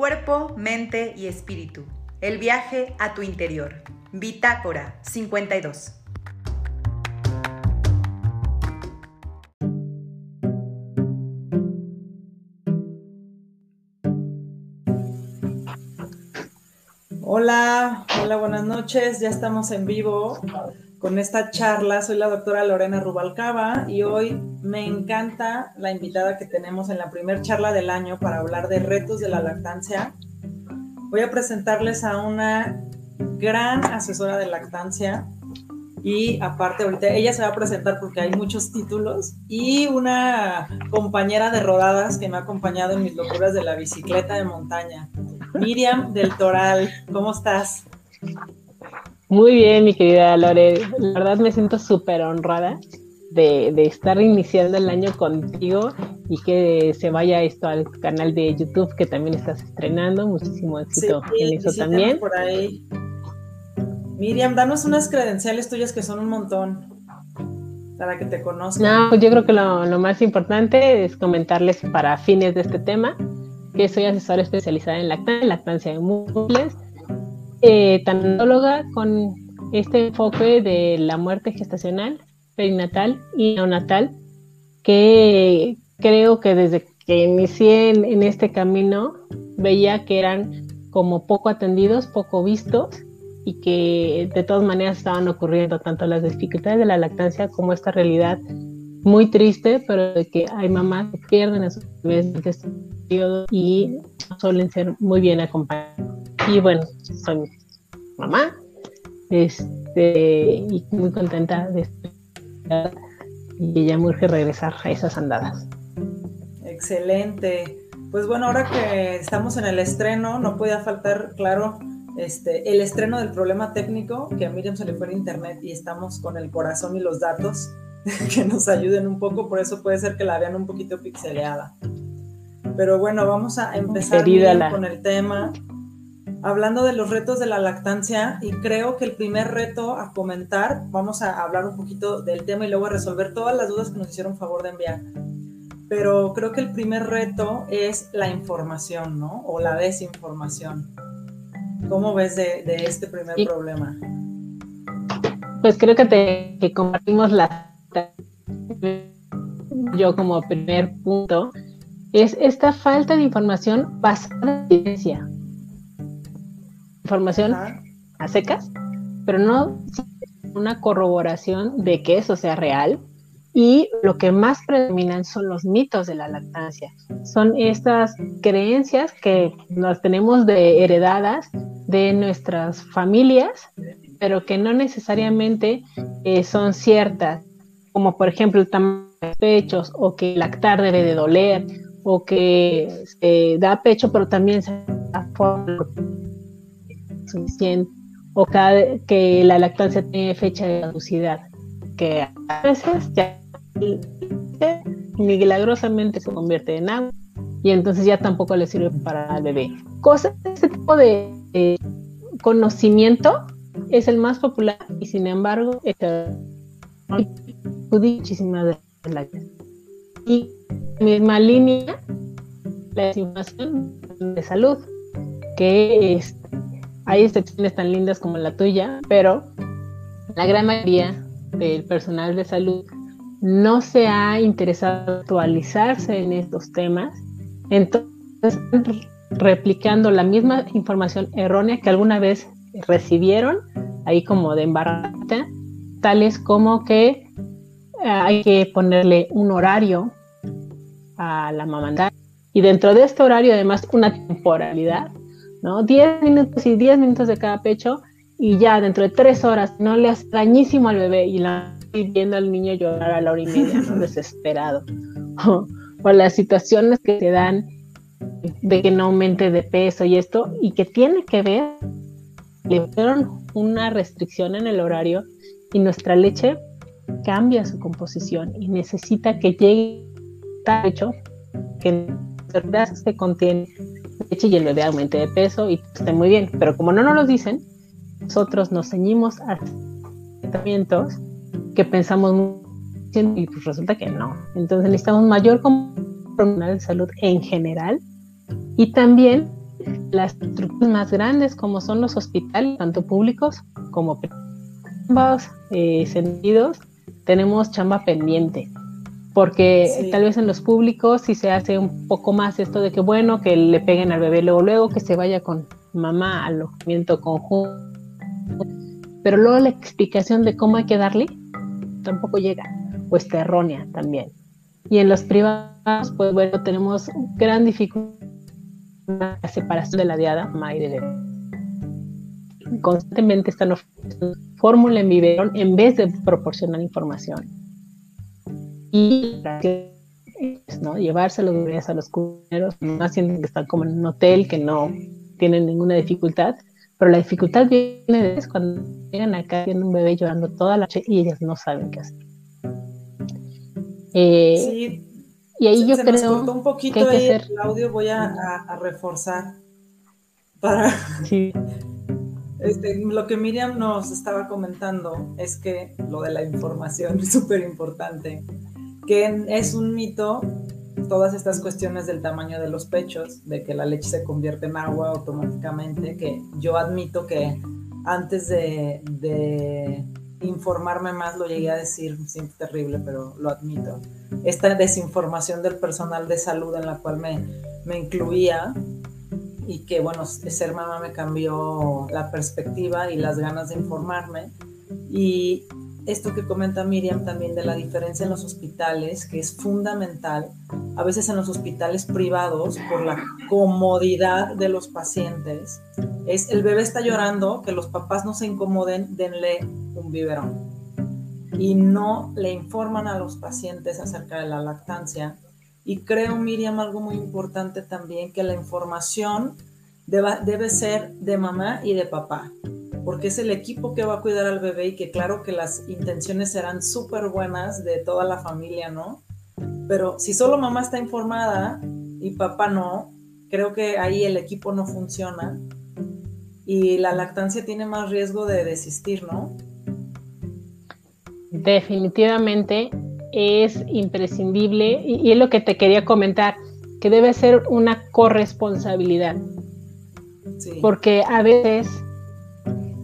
Cuerpo, mente y espíritu. El viaje a tu interior. Bitácora 52. Hola, hola, buenas noches. Ya estamos en vivo con esta charla. Soy la doctora Lorena Rubalcaba y hoy me encanta la invitada que tenemos en la primera charla del año para hablar de retos de la lactancia. Voy a presentarles a una gran asesora de lactancia y aparte ahorita ella se va a presentar porque hay muchos títulos y una compañera de rodadas que me ha acompañado en mis locuras de la bicicleta de montaña. Miriam del Toral, ¿cómo estás? Muy bien, mi querida Lore. La verdad me siento súper honrada de, estar iniciando el año contigo y que se vaya esto al canal de YouTube que también estás estrenando. Muchísimo éxito en eso también. Por ahí. Miriam, danos unas credenciales tuyas que son un montón para que te conozcan. No, pues yo creo que lo, lo más importante es comentarles para fines de este tema que soy asesora especializada en lactancia, lactancia de múltiples eh, tanatóloga con este enfoque de la muerte gestacional, perinatal y neonatal, que creo que desde que inicié en, este camino veía que eran como poco atendidos, poco vistos y que de todas maneras estaban ocurriendo tanto las dificultades de la lactancia como esta realidad muy triste, pero de que hay mamás que pierden a sus bebés en este periodo y suelen ser muy bien acompañados. Y bueno, soy mamá, este, y muy contenta de estar y ella me urge regresar a esas andadas. Excelente. Pues bueno, ahora que estamos en el estreno, no podía faltar, claro, este, el estreno del problema técnico, que a Miriam se le fue en internet y estamos con el corazón y los datos que nos ayuden un poco, por eso puede ser que la vean un poquito pixeleada. Pero bueno, vamos a empezar con el tema hablando de los retos de la lactancia y creo que el primer reto a comentar, vamos a hablar un poquito del tema y luego a resolver todas las dudas que nos hicieron favor de enviar. Pero creo que el primer reto es la información, ¿no? O la desinformación. ¿Cómo ves de, este primer problema? Pues creo que, te, que compartimos la... Yo como primer punto, es esta falta de información basada en evidencia información a secas, pero no una corroboración de que eso sea real. Y lo que más predominan son los mitos de la lactancia. Son estas creencias que nos tenemos de heredadas de nuestras familias, pero que no necesariamente eh, son ciertas, como por ejemplo el tamaño de pechos, o que lactar debe de doler, o que eh, da pecho, pero también se da suficiente o cada, que la lactancia tiene fecha de caducidad, que a veces ya milagrosamente se convierte en agua y entonces ya tampoco le sirve para el bebé. Cosas, este tipo de conocimiento es el más popular y sin embargo muchísimas de las y misma línea la desinformación de salud que es hay excepciones tan lindas como la tuya, pero la gran mayoría del personal de salud no se ha interesado actualizarse en estos temas. Entonces, replicando la misma información errónea que alguna vez recibieron, ahí como de embarrata, tales como que eh, hay que ponerle un horario a la mamandad y dentro de este horario además una temporalidad ¿no? 10 minutos y 10 minutos de cada pecho y ya dentro de 3 horas no le hace dañísimo al bebé y la viendo al niño llorar a la hora y media, desesperado. O, las situaciones que se dan de que no aumente de peso y esto, y que tiene que ver, le dieron una restricción en el horario y nuestra leche cambia su composición y necesita que llegue a pecho que en verdad se contiene leche y el bebé aumente de peso y esté muy bien. Pero como no nos lo dicen, nosotros nos ceñimos a tratamientos que pensamos y pues resulta que no. Entonces necesitamos mayor compromiso de salud en general y también las estructuras más grandes como son los hospitales, tanto públicos como privados, eh, sentidos, tenemos chamba pendiente. Porque tal vez en los públicos sí se hace un poco más esto de que, bueno, que le peguen al bebé luego, luego que se vaya con mamá al alojamiento conjunto. Pero luego la explicación de cómo hay que darle tampoco llega, pues está errónea también. Y en los privados, pues bueno, tenemos gran dificultad la separación de la diada mamá y de bebé. Constantemente están ofreciendo fórmula en biberón en vez de proporcionar información. Y ¿no? llevarse los bebés a los cuneros, más sienten que están como en un hotel, que no tienen ninguna dificultad, pero la dificultad viene de cuando llegan acá tienen un bebé llorando toda la noche y ellas no saben qué hacer. Eh, sí, y ahí yo creo nos cortó un poquito que ahí el audio, voy a, reforzar para... Este, lo que Miriam nos estaba comentando es que lo de la información es súper importante, que es un mito todas estas cuestiones del tamaño de los pechos, de que la leche se convierte en agua automáticamente, que yo admito que antes de informarme más, lo llegué a decir, siempre terrible, pero lo admito. Esta desinformación del personal de salud en la cual me, me incluía y que, bueno, ser mamá me cambió la perspectiva y las ganas de informarme. Y esto que comenta Miriam también de la diferencia en los hospitales, que es fundamental, a veces en los hospitales privados, por la comodidad de los pacientes, es el bebé está llorando, que los papás no se incomoden, denle un biberón. Y no le informan a los pacientes acerca de la lactancia. Y creo, Miriam, algo muy importante también, que la información debe ser de mamá y de papá porque es el equipo que va a cuidar al bebé y que claro que las intenciones serán súper buenas de toda la familia, ¿no? Pero si solo mamá está informada y papá no, creo que ahí el equipo no funciona y la lactancia tiene más riesgo de desistir, ¿no? Definitivamente es imprescindible y, es lo que te quería comentar, que debe ser una corresponsabilidad. Porque a veces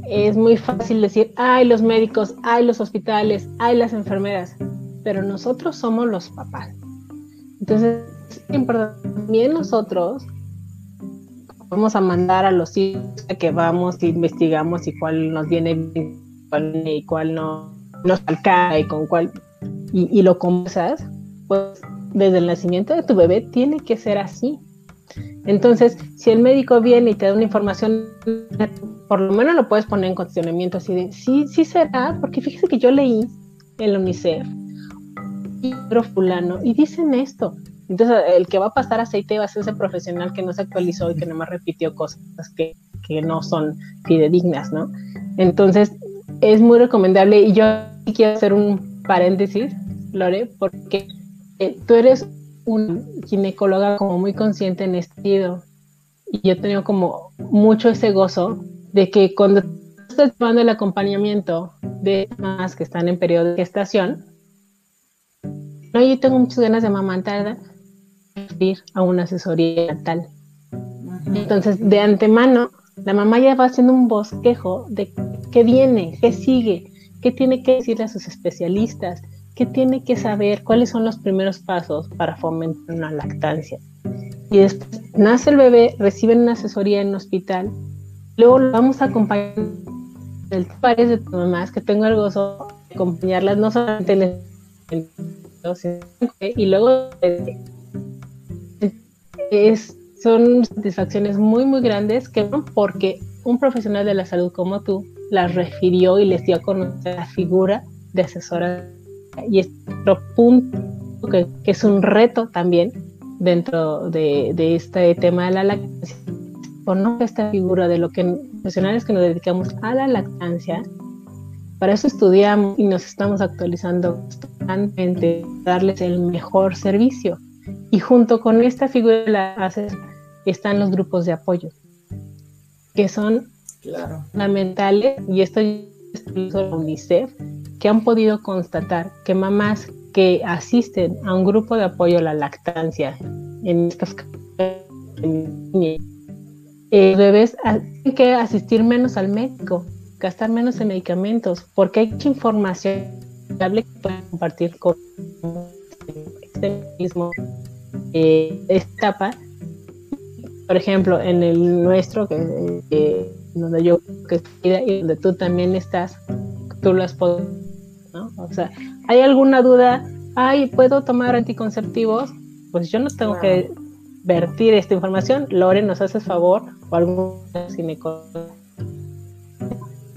es muy fácil decir, ay los médicos, ay los hospitales, ay las enfermeras, pero nosotros somos los papás. Entonces, también nosotros vamos a mandar a los hijos a que vamos e investigamos y cuál nos viene bien y cuál no nos alcanza y con cuál y, y lo conversas, pues desde el nacimiento de tu bebé tiene que ser así. Entonces, si el médico viene y te da una información, por lo menos lo puedes poner en cuestionamiento así de, sí, sí será, porque fíjese que yo leí en la UNICEF, pero fulano, y dicen esto. Entonces, el que va a pasar aceite va a ser ese profesional que no se actualizó y que nomás repitió cosas que, que no son fidedignas, ¿no? Entonces, es muy recomendable y yo quiero hacer un paréntesis, Lore, porque eh, tú eres una ginecóloga como muy consciente en este sentido. Y yo he tenido como mucho ese gozo de que cuando estás tomando el acompañamiento de más que están en periodo de gestación, no, yo tengo muchas ganas de amamantar, ir a una asesoría tal. Entonces, de antemano, la mamá ya va haciendo un bosquejo de qué viene, qué sigue, qué tiene que decirle a sus especialistas, ¿Qué tiene que saber cuáles son los primeros pasos para fomentar una lactancia. Y después nace el bebé, reciben una asesoría en un hospital, luego lo vamos a acompañar el pares de tu mamás, que tengo el gozo de acompañarlas no solamente en el y luego es, son satisfacciones muy muy grandes que porque un profesional de la salud como tú las refirió y les dio a conocer la figura de asesora y otro punto que, es un reto también dentro de, este tema de la lactancia, conoce esta figura de lo que profesionales que nos dedicamos a la lactancia, para eso estudiamos y nos estamos actualizando constantemente, darles el mejor servicio. Y junto con esta figura de la están los grupos de apoyo, que son fundamentales, y esto es la UNICEF, que han podido constatar que mamás que asisten a un grupo de apoyo a la lactancia en estos eh, bebés tienen que asistir menos al médico, gastar menos en medicamentos, porque hay mucha información que pueden compartir con este mismo eh, etapa. Por ejemplo, en el nuestro, que donde yo que y donde tú también estás, tú lo has podido, ¿no? O sea, ¿hay alguna duda? Ay, ¿puedo tomar anticonceptivos? Pues yo no tengo que vertir esta información. Lore, ¿nos haces favor? O algún ginecólogo.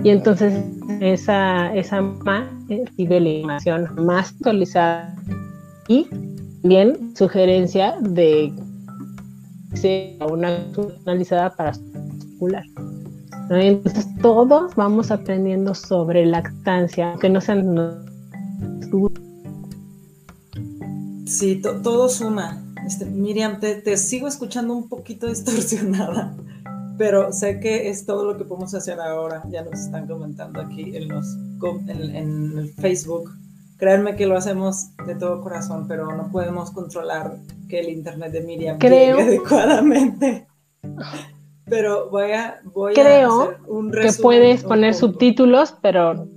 Y entonces esa, esa mamá recibe la información más actualizada y bien sugerencia de sea una analizada para circular. Entonces todos vamos aprendiendo sobre lactancia, que no sean... Sí, todo suma. Este, Miriam, te, sigo escuchando un poquito distorsionada, pero sé que es todo lo que podemos hacer ahora. Ya nos están comentando aquí en, los, en, el Facebook. Créanme que lo hacemos de todo corazón, pero no podemos controlar que el internet de Miriam Creo... llegue adecuadamente. Pero voy a, voy Creo a hacer un resumen. Que puedes poner subtítulos, pero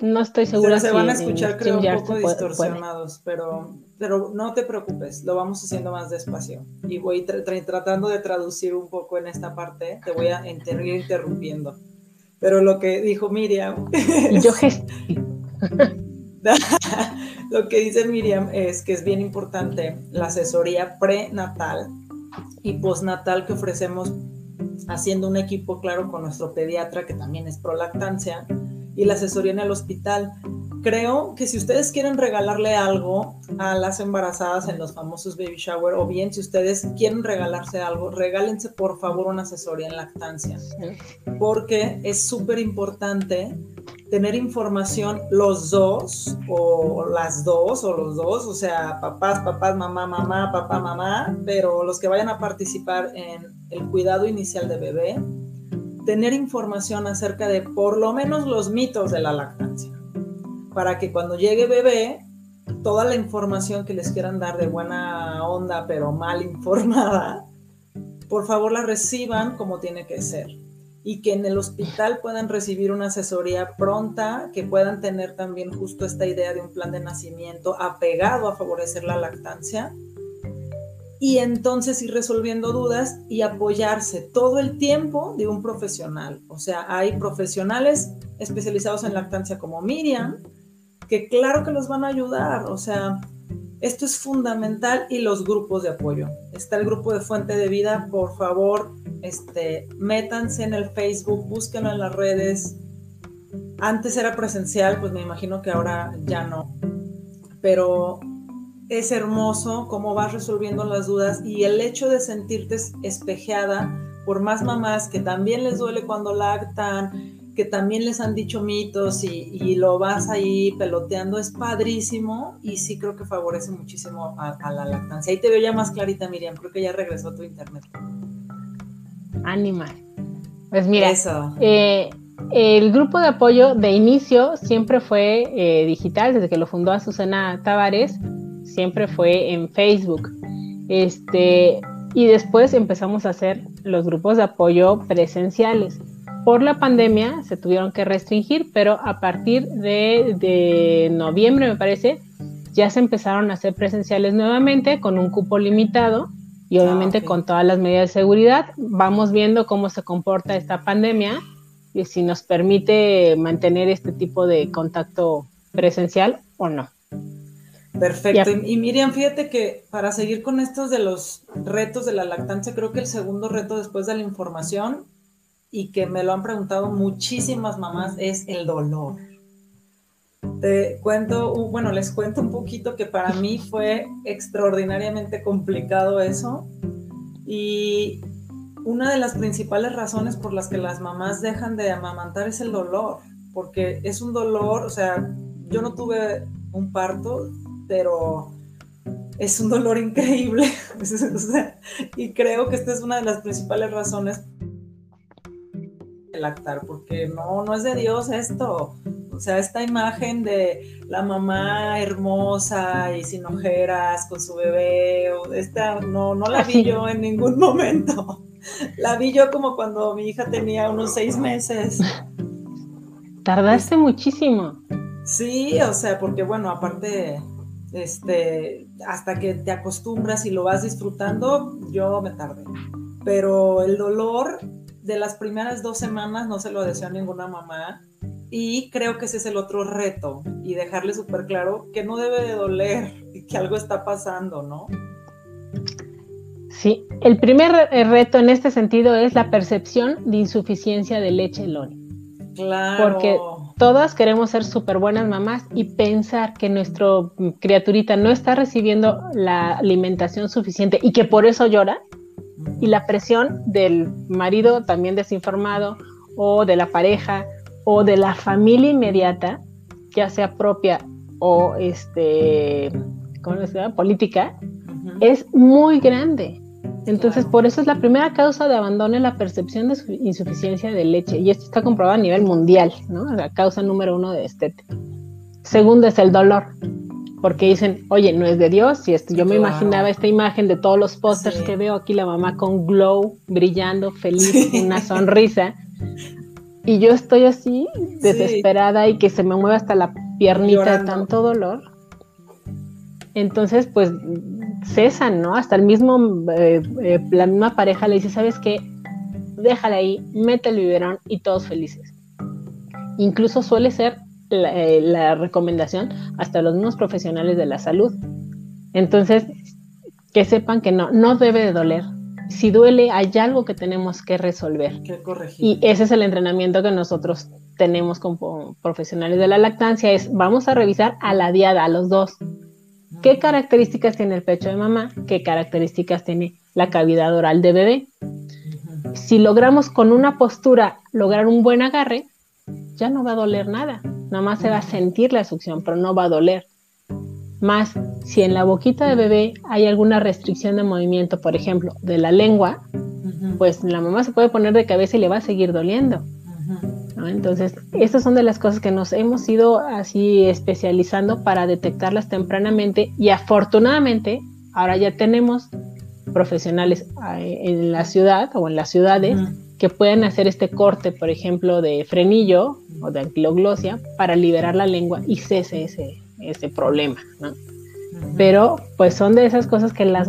no estoy segura. Se, se van a escuchar, creo, un poco distorsionados, pero, pero no te preocupes, lo vamos haciendo más despacio. Y voy tratando de traducir un poco en esta parte, te voy a ir interrumpiendo. Pero lo que dijo Miriam. Yo lo que dice Miriam es que es bien importante la asesoría prenatal y postnatal que ofrecemos haciendo un equipo, claro, con nuestro pediatra, que también es pro lactancia, y la asesoría en el hospital. Creo que si ustedes quieren regalarle algo a las embarazadas en los famosos baby shower, o bien si ustedes quieren regalarse algo, regálense por favor una asesoría en lactancia, porque es súper importante tener información los dos o las dos o los dos, o sea, papás, papás, mamá, mamá, papá, mamá, pero los que vayan a participar en el cuidado inicial de bebé, tener información acerca de por lo menos los mitos de la lactancia, para que cuando llegue bebé, toda la información que les quieran dar de buena onda, pero mal informada, por favor la reciban como tiene que ser. Y que en el hospital puedan recibir una asesoría pronta, que puedan tener también justo esta idea de un plan de nacimiento apegado a favorecer la lactancia y entonces ir resolviendo dudas y apoyarse todo el tiempo de un profesional. O sea, hay profesionales especializados en lactancia como Miriam, que claro que los van a ayudar. O sea, esto es fundamental y los grupos de apoyo. Está el grupo de Fuente de Vida, por favor, este, métanse en el Facebook, búsquenlo en las redes. Antes era presencial, pues me imagino que ahora ya no. Pero es hermoso cómo vas resolviendo las dudas y el hecho de sentirte espejeada por más mamás que también les duele cuando lactan, que también les han dicho mitos y, lo vas ahí peloteando, es padrísimo y sí creo que favorece muchísimo a, la lactancia. Ahí te veo ya más clarita, Miriam, creo que ya regresó a tu internet. Animal. Pues mira, eh, el grupo de apoyo de inicio siempre fue eh, digital, desde que lo fundó Azucena Tavares, siempre fue en Facebook. Este, y después empezamos a hacer los grupos de apoyo presenciales por la pandemia se tuvieron que restringir, pero a partir de, noviembre, me parece, ya se empezaron a hacer presenciales nuevamente con un cupo limitado y obviamente ah, con todas las medidas de seguridad. Vamos viendo cómo se comporta esta pandemia y si nos permite mantener este tipo de contacto presencial o no. Perfecto. Y, Miriam, fíjate que para seguir con estos de los retos de la lactancia, creo que el segundo reto después de la información y que me lo han preguntado muchísimas mamás es el dolor. Te cuento, bueno, les cuento un poquito que para mí fue extraordinariamente complicado eso y una de las principales razones por las que las mamás dejan de amamantar es el dolor, porque es un dolor, o sea, yo no tuve un parto, pero es un dolor increíble. y creo que esta es una de las principales razones lactar, porque no, no es de Dios esto. O sea, esta imagen de la mamá hermosa y sin ojeras con su bebé, esta no, no la vi yo en ningún momento. La vi yo como cuando mi hija tenía unos seis meses. Tardaste muchísimo. Sí, o sea, porque bueno, aparte, este, hasta que te acostumbras y lo vas disfrutando, yo me tardé. Pero el dolor de las primeras dos semanas no se lo deseo a ninguna mamá. Y creo que ese es el otro reto y dejarle súper claro que no debe de doler y que algo está pasando, ¿no? Sí, el primer reto en este sentido es la percepción de insuficiencia de leche Loni. Claro. Porque todas queremos ser súper buenas mamás y pensar que nuestra criaturita no está recibiendo la alimentación suficiente y que por eso llora, y la presión del marido también desinformado o de la pareja o de la familia inmediata, ya sea propia o este, ¿cómo se llama? política, es muy grande. Entonces, por eso es la primera causa de abandono la percepción de insuficiencia de leche. Y esto está comprobado a nivel mundial, ¿no? La causa número uno de este. Segundo es el dolor porque dicen, oye, no es de Dios, y esto, yo me imaginaba esta imagen de todos los pósters que veo aquí, la mamá con glow, brillando, feliz, una sonrisa, y yo estoy así, desesperada, y que se me mueve hasta la piernita de tanto dolor. Entonces, pues, cesan, ¿no? Hasta el mismo, eh, eh, la misma pareja le dice, ¿sabes qué? Déjala ahí, mete el biberón y todos felices. Incluso suele ser eh, la, recomendación hasta los mismos profesionales de la salud. Entonces, que sepan que no, no debe de doler. Si duele, hay algo que tenemos que resolver. Y ese es el entrenamiento que nosotros tenemos como profesionales de la lactancia, es vamos a revisar a la diada, a los dos. ¿Qué características tiene el pecho de mamá? ¿Qué características tiene la cavidad oral de bebé? Si logramos con una postura lograr un buen agarre, ya no va a doler nada. Nada más se va a sentir la succión, pero no va a doler. Más, si en la boquita de bebé hay alguna restricción de movimiento, por ejemplo, de la lengua, pues la mamá se puede poner de cabeza y le va a seguir doliendo. Entonces, estas son de las cosas que nos hemos ido así especializando para detectarlas tempranamente y afortunadamente ahora ya tenemos profesionales eh, en la ciudad o en las ciudades que pueden hacer este corte, por ejemplo, de frenillo o de anquiloglosia para liberar la lengua y cese ese, ese problema, ¿no? Pero pues son de esas cosas que las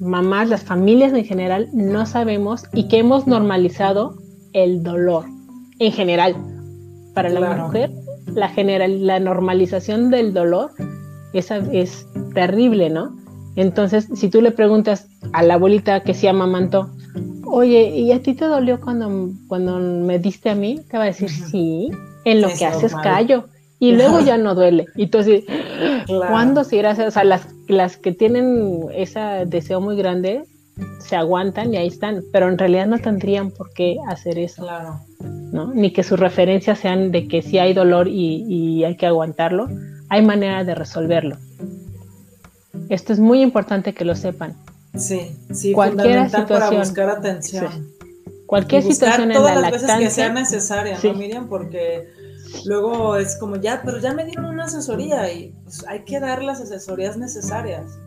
mamás, las familias en general no sabemos y que hemos normalizado el dolor en general. Para la mujer, la, general, la normalización del dolor esa es terrible, ¿no? Entonces, si tú le preguntas a la abuelita que se amamantó, oye, ¿y a ti te dolió cuando, cuando me diste a mí? Te va a decir, sí, en lo que haces callo. Y luego ya no duele. Y tú así, ¿cuándo se irá O sea, las, las que tienen ese deseo muy grande se aguantan y ahí están, pero en realidad no tendrían por qué hacer eso. Claro. ¿no? Ni que sus referencias sean de que si hay dolor y, y hay que aguantarlo. Hay manera de resolverlo. Esto es muy importante que lo sepan. Sí, sí, cualquier situación para buscar atención. Cualquier situación en la las veces que sea necesaria, ¿no, Miriam? Porque luego es como ya, pero ya me dieron una asesoría y pues, hay que dar las asesorías necesarias.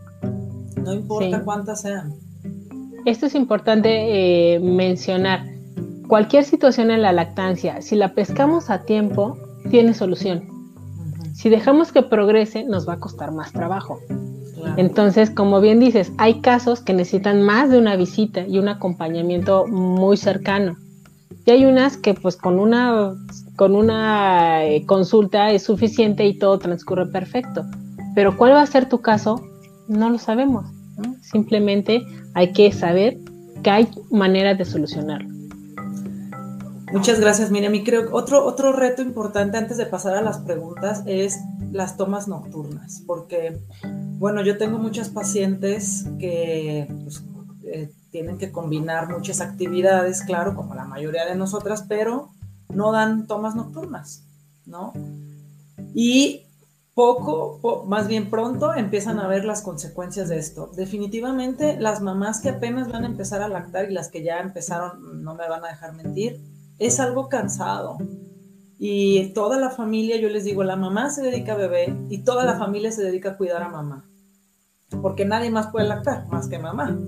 No importa cuántas sean. Esto es importante eh, mencionar. Cualquier situación en la lactancia, si la pescamos a tiempo, tiene solución. Si dejamos que progrese, nos va a costar más trabajo. Entonces, como bien dices, hay casos que necesitan más de una visita y un acompañamiento muy cercano. Y hay unas que pues con una, con una eh, consulta es suficiente y todo transcurre perfecto. Pero cuál va a ser tu caso, no lo sabemos. Simplemente hay que saber que hay maneras de solucionarlo. Muchas gracias, Miriam. Creo que otro, otro reto importante antes de pasar a las preguntas es las tomas nocturnas, porque, bueno, yo tengo muchas pacientes que pues, eh, tienen que combinar muchas actividades, claro, como la mayoría de nosotras, pero no dan tomas nocturnas, ¿no? Y poco, más bien pronto, empiezan a ver las consecuencias de esto. Definitivamente, las mamás que apenas van a empezar a lactar y las que ya empezaron, no me van a dejar mentir, es algo cansado. Y toda la familia, yo les digo, la mamá se dedica a bebé y toda la familia se dedica a cuidar a mamá. Porque nadie más puede lactar más que mamá.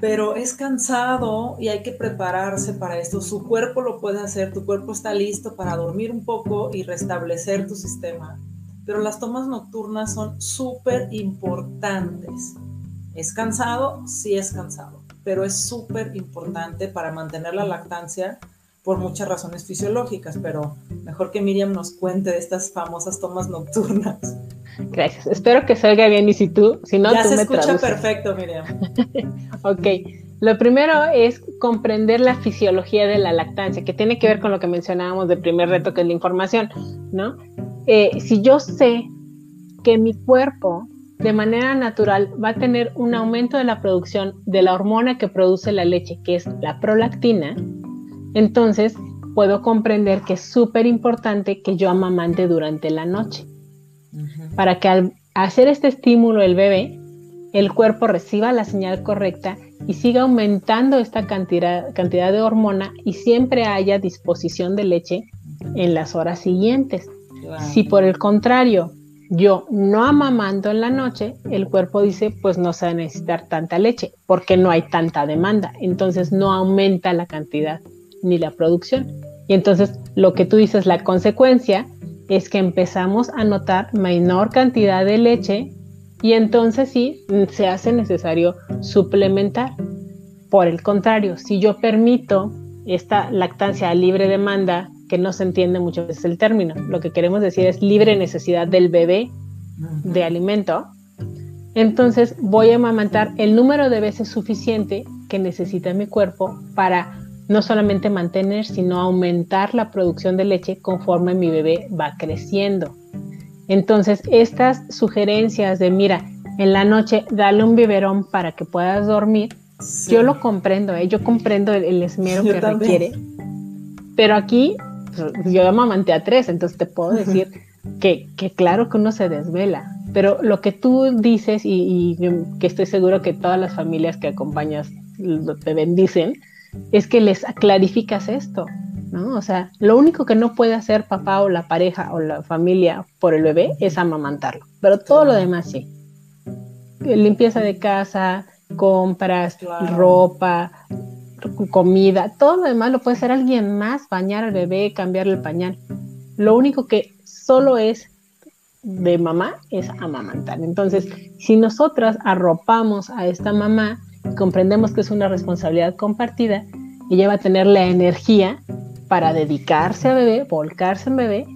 Pero es cansado y hay que prepararse para esto. Su cuerpo lo puede hacer, tu cuerpo está listo para dormir un poco y restablecer tu sistema. Pero las tomas nocturnas son súper importantes. ¿Es cansado? Sí es cansado, pero es súper importante para mantener la lactancia por muchas razones fisiológicas, pero mejor que Miriam nos cuente de estas famosas tomas nocturnas. Gracias. Espero que salga bien y si tú, si no, ya tú se me escucha traduces. perfecto, Miriam. ok. Lo primero es comprender la fisiología de la lactancia, que tiene que ver con lo que mencionábamos del primer reto, que es la información, ¿no? Eh, si yo sé que mi cuerpo de manera natural va a tener un aumento de la producción de la hormona que produce la leche, que es la prolactina, entonces puedo comprender que es súper importante que yo amamante durante la noche, para que al hacer este estímulo el bebé, el cuerpo reciba la señal correcta y siga aumentando esta cantidad, cantidad de hormona y siempre haya disposición de leche en las horas siguientes. Si por el contrario yo no amamanto en la noche, el cuerpo dice, pues no se va a necesitar tanta leche porque no hay tanta demanda. Entonces no aumenta la cantidad ni la producción. Y entonces lo que tú dices, la consecuencia es que empezamos a notar menor cantidad de leche y entonces sí se hace necesario suplementar. Por el contrario, si yo permito esta lactancia a libre demanda, que no se entiende muchas veces el término, lo que queremos decir es libre necesidad del bebé de alimento, entonces voy a amamantar el número de veces suficiente que necesita mi cuerpo para no solamente mantener, sino aumentar la producción de leche conforme mi bebé va creciendo. Entonces, estas sugerencias de, mira, en la noche dale un biberón para que puedas dormir, Sí. yo lo comprendo, ¿eh? yo comprendo el, el esmero Yo que también. requiere. Pero aquí, pues, yo amamanté a tres, entonces te puedo decir que, que claro que uno se desvela. Pero lo que tú dices, y, y que estoy seguro que todas las familias que acompañas te bendicen, es que les clarificas esto, ¿no? O sea, lo único que no puede hacer papá o la pareja o la familia por el bebé es amamantarlo, pero todo lo demás sí. Limpieza de casa, compras, ropa, comida, todo lo demás lo puede hacer alguien más, bañar al bebé, cambiarle el pañal. Lo único que solo es de mamá es amamantar. Entonces, si nosotras arropamos a esta mamá, comprendemos que es una responsabilidad compartida, ella va a tener la energía para dedicarse a bebé, volcarse en bebé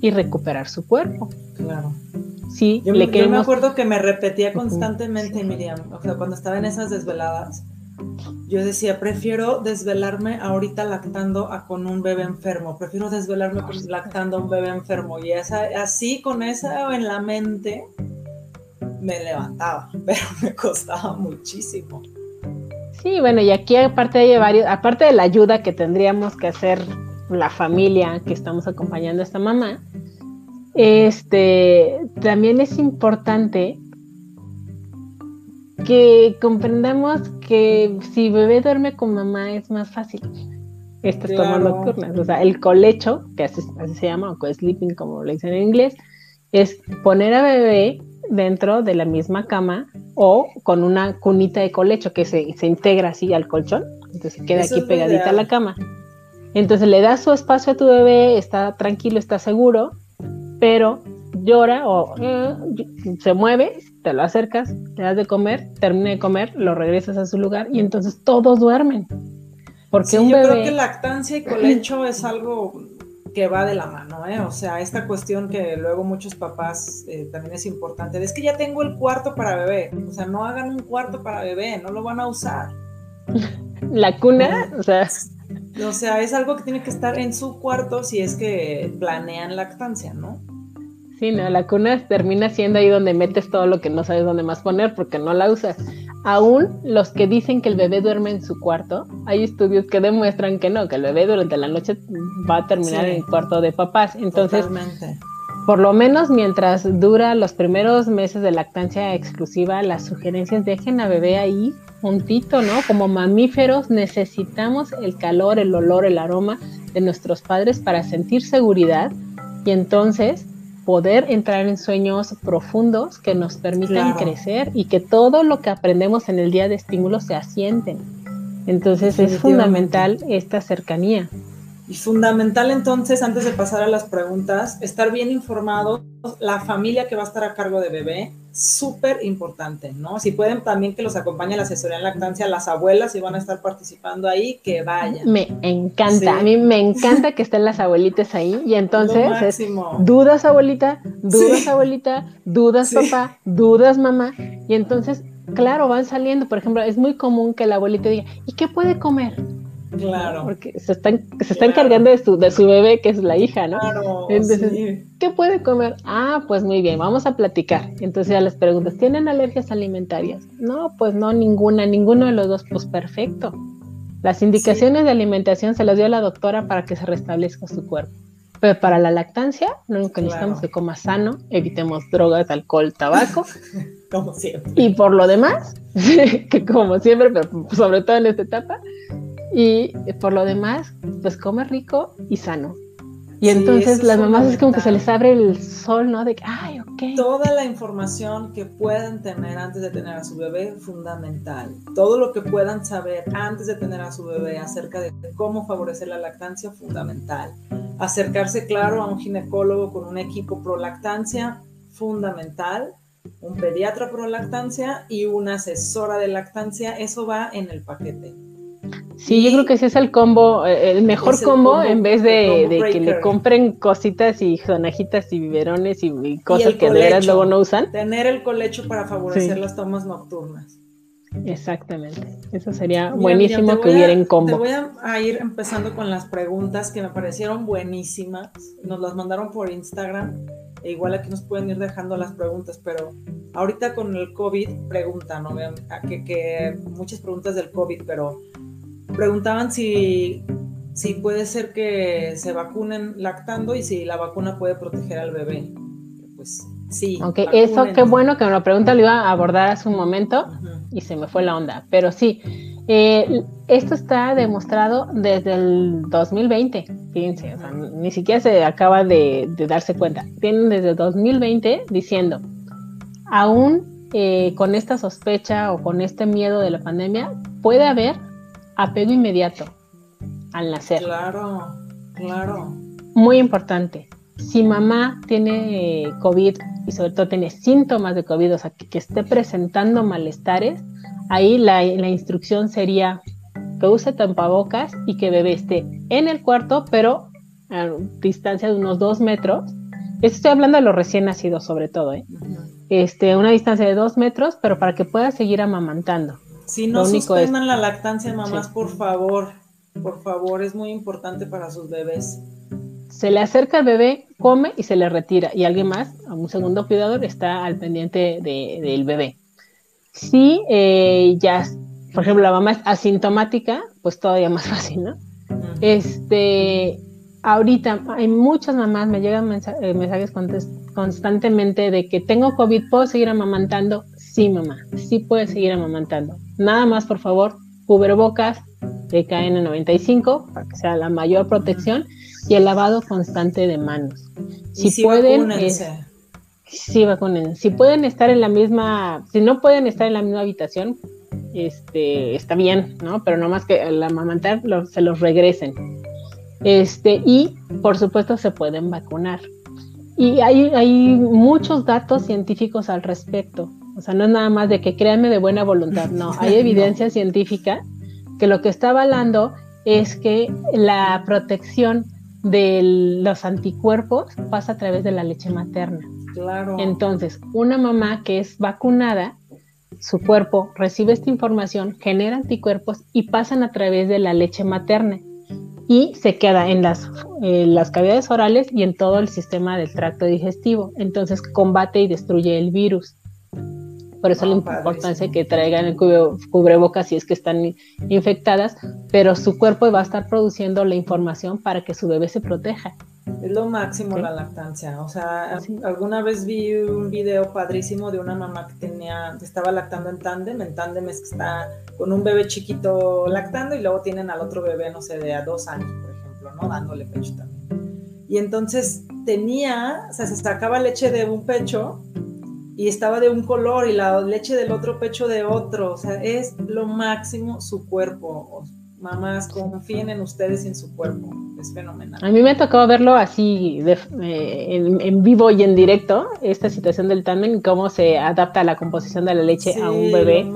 y recuperar su cuerpo. Claro. Sí, Yo, le me- yo me queremos acuerdo que me repetía constantemente, Miriam, o sea, cuando estaba en esas desveladas, yo decía, prefiero desvelarme ahorita lactando a con un bebé enfermo, prefiero desvelarme con- lactando a un bebé enfermo. Y esa, así, con esa en la mente, me levantaba, pero me costaba muchísimo. Sí, bueno, y aquí aparte hay varios, aparte de la ayuda que tendríamos que hacer la familia que estamos acompañando a esta mamá, este también es importante que comprendamos que si bebé duerme con mamá es más fácil. Estas tomas Claro. nocturnas, o sea, el colecho, que así, así se llama, o co-sleeping como le dicen en inglés, es poner a bebé dentro de la misma cama o con una cunita de colecho que se, se integra así al colchón, entonces queda Eso aquí pegadita a la cama. Entonces le das su espacio a tu bebé, está tranquilo, está seguro, pero llora o eh, se mueve, te lo acercas, le das de comer, termina de comer, lo regresas a su lugar y entonces todos duermen. Porque Sí, un yo bebé... creo que lactancia y colecho es algo que va de la mano, ¿eh? O sea, esta cuestión que luego muchos papás eh, también es importante, es que ya tengo el cuarto para bebé, o sea, no hagan un cuarto para bebé, no lo van a usar. La cuna, o sea, O sea, es algo que tiene que estar en su cuarto si es que planean lactancia, ¿no? Sí, no, la cuna termina siendo ahí donde metes todo lo que no sabes dónde más poner porque no la usas. Aún los que dicen que el bebé duerme en su cuarto, hay estudios que demuestran que no, que el bebé durante la noche va a terminar Sí. en el cuarto de papás. Entonces, Totalmente. por lo menos mientras dura los primeros meses de lactancia exclusiva, las sugerencias dejen a bebé ahí juntito, ¿no? Como mamíferos necesitamos el calor, el olor, el aroma de nuestros padres para sentir seguridad y entonces poder entrar en sueños profundos que nos permitan crecer y que todo lo que aprendemos en el día de estímulo se asienten. Entonces es fundamental esta cercanía. Y fundamental entonces, antes de pasar a las preguntas, estar bien informado, la familia que va a estar a cargo de bebé, súper importante, ¿no? Si pueden también que los acompañe la asesoría en lactancia, las abuelas, si van a estar participando ahí, que vayan. Me encanta, a mí me encanta que estén las abuelitas ahí y entonces dudas abuelita, dudas abuelita, dudas papá, dudas mamá y entonces, claro, van saliendo, por ejemplo, es muy común que la abuelita diga, ¿y qué puede comer? Claro. Porque se están, se están cargando de su, de su bebé, que es la hija, ¿no? Claro. Entonces, ¿qué puede comer? Ah, pues muy bien, vamos a platicar. Entonces ya les preguntas, ¿tienen alergias alimentarias? No, pues no, ninguna, ninguno de los dos, pues perfecto. Las indicaciones de alimentación se las dio la doctora para que se restablezca su cuerpo. Pero para la lactancia, lo único que necesitamos es que coma sano, evitemos drogas, alcohol, tabaco. como siempre. Y por lo demás, que como siempre, pero sobre todo en esta etapa, y por lo demás, pues come rico y sano. Y entonces las mamás es como que se les abre el sol, ¿no? De que, ay, ok. Toda la información que puedan tener antes de tener a su bebé, fundamental. Todo lo que puedan saber antes de tener a su bebé acerca de cómo favorecer la lactancia, fundamental. Acercarse, claro, a un ginecólogo con un equipo pro lactancia, fundamental. Un pediatra pro lactancia y una asesora de lactancia, eso va en el paquete. Sí, yo creo que ese es el combo, eh, el mejor combo, en vez de, que le compren cositas y sonajitas y biberones y, cosas que de veras luego no usan. Tener el colecho para favorecer las tomas nocturnas. Exactamente. Eso sería buenísimo que hubiera en combo. Te voy a, ir empezando con las preguntas que me parecieron buenísimas. Nos las mandaron por Instagram. E igual aquí nos pueden ir dejando las preguntas, pero ahorita con el COVID preguntan, ¿no? Que, que muchas preguntas del COVID, pero preguntaban si, si puede ser que se vacunen lactando y si la vacuna puede proteger al bebé. Pues sí. Ok, eso qué bueno que me lo pregunta, lo iba a abordar hace un momento y se me fue la onda, pero sí. Eh, esto está demostrado desde el 2020, fíjense, ni siquiera se acaba de, darse cuenta. Tienen desde el 2020 diciendo, aún eh, con esta sospecha o con este miedo de la pandemia, puede haber apego inmediato al nacer. Claro, claro. Muy importante. Si mamá tiene eh, COVID y sobre todo tiene síntomas de COVID, o sea, que, esté presentando malestares, ahí la, instrucción sería que use tapabocas y que bebé esté en el cuarto, pero a distancia de unos dos metros. Estoy hablando de los recién nacidos sobre todo, ¿eh? este, una distancia de dos metros, pero para que pueda seguir amamantando. Si no suspendan la lactancia, mamás, por favor, por favor, es muy importante para sus bebés. Se le acerca al bebé, come y se le retira. Y alguien más, a un segundo cuidador, está al pendiente del bebé. Si eh, ya, por ejemplo, la mamá es asintomática, pues todavía más fácil, ¿no? Este, ahorita hay muchas mamás, me llegan eh, mensajes constantemente de que tengo COVID, ¿puedo seguir amamantando? Sí, mamá, sí puedes seguir amamantando. Nada más, por favor, cubrebocas de KN95 para que sea la mayor protección y el lavado constante de manos. Si, pueden, sí, Si pueden estar en la misma, si no pueden estar en la misma habitación, este, está bien, ¿no? Pero no más que al amamantar se los regresen. Este, y por supuesto se pueden vacunar. Y hay, hay muchos datos científicos al respecto. O sea, no es nada más de que créanme de buena voluntad, no, hay evidencia científica que lo que está avalando es que la protección de los anticuerpos pasa a través de la leche materna. Claro. Entonces, una mamá que es vacunada, su cuerpo recibe esta información, genera anticuerpos y pasan a través de la leche materna y se queda en las, en las cavidades orales y en todo el sistema del tracto digestivo. Entonces combate y destruye el virus. Por eso la importancia que traigan el cubrebocas si es que están infectadas, pero su cuerpo va a estar produciendo la información para que su bebé se proteja. Es lo máximo la lactancia. O sea, alguna vez vi un video padrísimo de una mamá que tenía, que estaba lactando en tándem. En tándem es que está con un bebé chiquito lactando y luego tienen al otro bebé, no sé, de a dos años, por ejemplo, ¿no? Dándole pecho también. Y entonces tenía, o sea, se sacaba leche de un pecho y estaba de un color y la leche del otro pecho de otro. O sea, es lo máximo su cuerpo. Mamás, confíen en ustedes y en su cuerpo. Es fenomenal. A mí me ha tocado verlo así eh, en, vivo y en directo, esta situación del tándem, cómo se adapta la composición de la leche a un bebé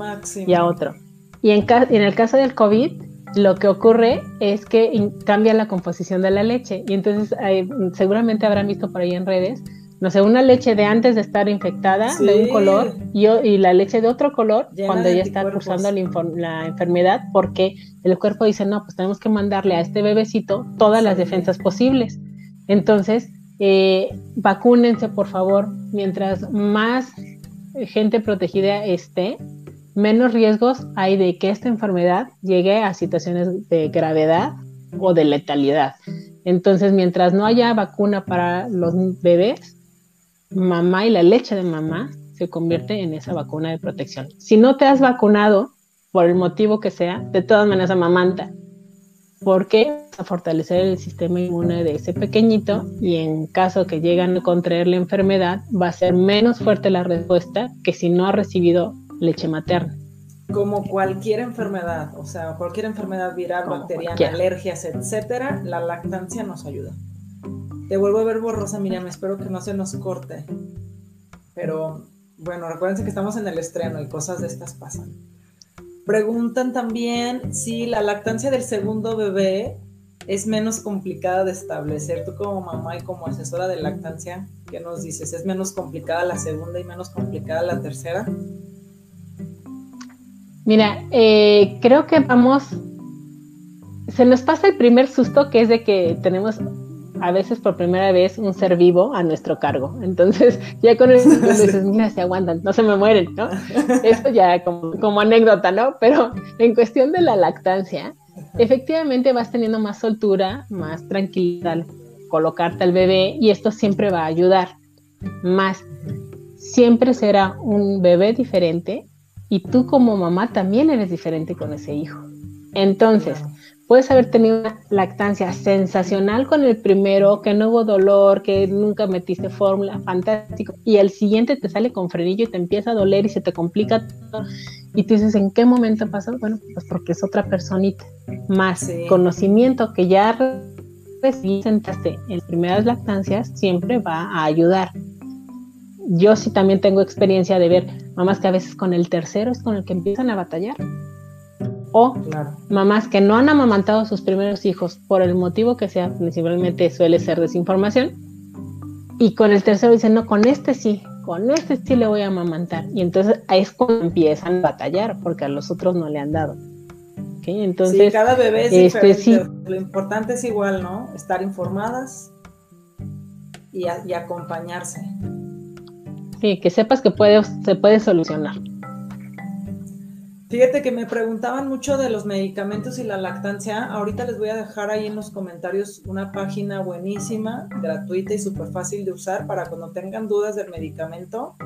y a otro. Y en, en el caso del COVID, lo que ocurre es que cambia la composición de la leche. Y entonces seguramente habrán visto por ahí en redes no sé, una leche de antes de estar infectada, de un color, y, y, la leche de otro color cuando ya está cursando la, enfermedad, porque el cuerpo dice, no, pues tenemos que mandarle a este bebecito todas las defensas posibles. Entonces, eh, vacúnense, por favor, mientras más gente protegida esté, menos riesgos hay de que esta enfermedad llegue a situaciones de gravedad o de letalidad. Entonces, mientras no haya vacuna para los bebés, mamá y la leche de mamá se convierte en esa vacuna de protección. Si no te has vacunado, por el motivo que sea, de todas maneras amamanta, porque a fortalecer el sistema inmune de ese pequeñito y en caso que llegan a contraer la enfermedad, va a ser menos fuerte la respuesta que si no ha recibido leche materna. Como cualquier enfermedad, o sea, cualquier enfermedad viral, bacteriana, alergias, etcétera, la lactancia nos ayuda. Te vuelvo a ver borrosa, Miriam, espero que no se nos corte. Pero bueno, recuérdense que estamos en el estreno y cosas de estas pasan. Preguntan también si la lactancia del segundo bebé es menos complicada de establecer. Tú como mamá y como asesora de lactancia, ¿qué nos dices? ¿Es menos complicada la segunda y menos complicada la tercera? Mira, eh, creo que vamos, se nos pasa el primer susto que es de que tenemos a veces por primera vez un ser vivo a nuestro cargo. Entonces, ya con eso dices, mira, se aguantan, no se me mueren, ¿no? Eso ya como, anécdota, ¿no? Pero en cuestión de la lactancia, efectivamente vas teniendo más soltura, más tranquilidad al colocarte al bebé y esto siempre va a ayudar. Más, siempre será un bebé diferente y tú como mamá también eres diferente con ese hijo. Entonces, puedes haber tenido una lactancia sensacional con el primero, que no hubo dolor, que nunca metiste fórmula, fantástico, y el siguiente te sale con frenillo y te empieza a doler y se te complica todo, y tú dices, ¿en qué momento pasó? Bueno, pues porque es otra personita, más conocimiento que ya sentaste en primeras lactancias, siempre va a ayudar. Yo sí también tengo experiencia de ver mamás que a veces con el tercero es con el que empiezan a batallar o mamás que no han amamantado a sus primeros hijos por el motivo que sea, principalmente suele ser desinformación, y con el tercero dicen, no, con este sí, con este sí le voy a amamantar. Y entonces ahí es cuando empiezan a batallar, porque a los otros no le han dado. Entonces, sí, cada bebé es este, diferente. Lo importante es igual, ¿no? Estar informadas y, y acompañarse. Sí, que sepas que puede, se puede solucionar. Fíjate que me preguntaban mucho de los medicamentos y la lactancia. Ahorita les voy a dejar ahí en los comentarios una página buenísima, gratuita y súper fácil de usar para cuando tengan dudas del medicamento.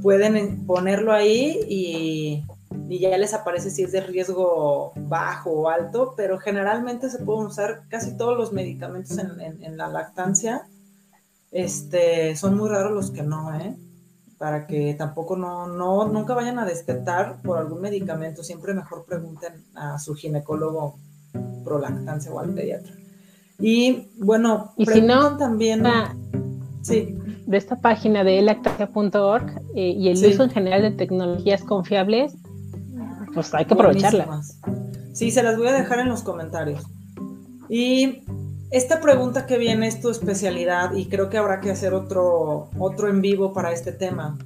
Pueden ponerlo ahí y, ya les aparece si es de riesgo bajo o alto, pero generalmente se pueden usar casi todos los medicamentos en, en la lactancia. Este, son muy raros los que no, ¿eh? Para que tampoco no, no, nunca vayan a destetar por algún medicamento, siempre mejor pregunten a su ginecólogo pro lactancia o al pediatra. Y bueno, y si no, también sí. de esta página de lactancia.org eh, y el uso en general de tecnologías confiables, pues hay que aprovecharla. Sí, se las voy a dejar en los comentarios. Y esta pregunta que viene es tu especialidad y creo que habrá que hacer otro, otro en vivo para este tema.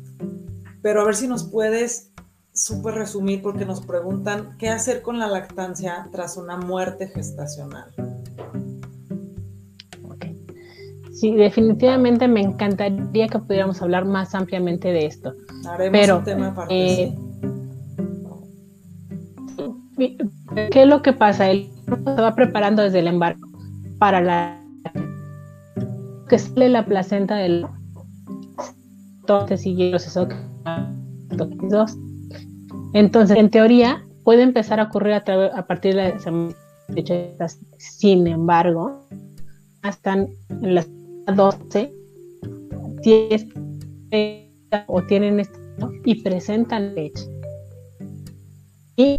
Pero a ver si nos puedes súper resumir porque nos preguntan qué hacer con la lactancia tras una muerte gestacional. Sí, definitivamente me encantaría que pudiéramos hablar más ampliamente de esto. Haremos Pero, un tema aparte. Eh, ¿Qué es lo que pasa? El se va preparando desde el embarco para la que sale la placenta del entonces sigue el proceso. Entonces, en teoría, puede empezar a ocurrir a, partir de la Sin embargo, hasta en las 12, 10 o tienen esto y presentan leche. Y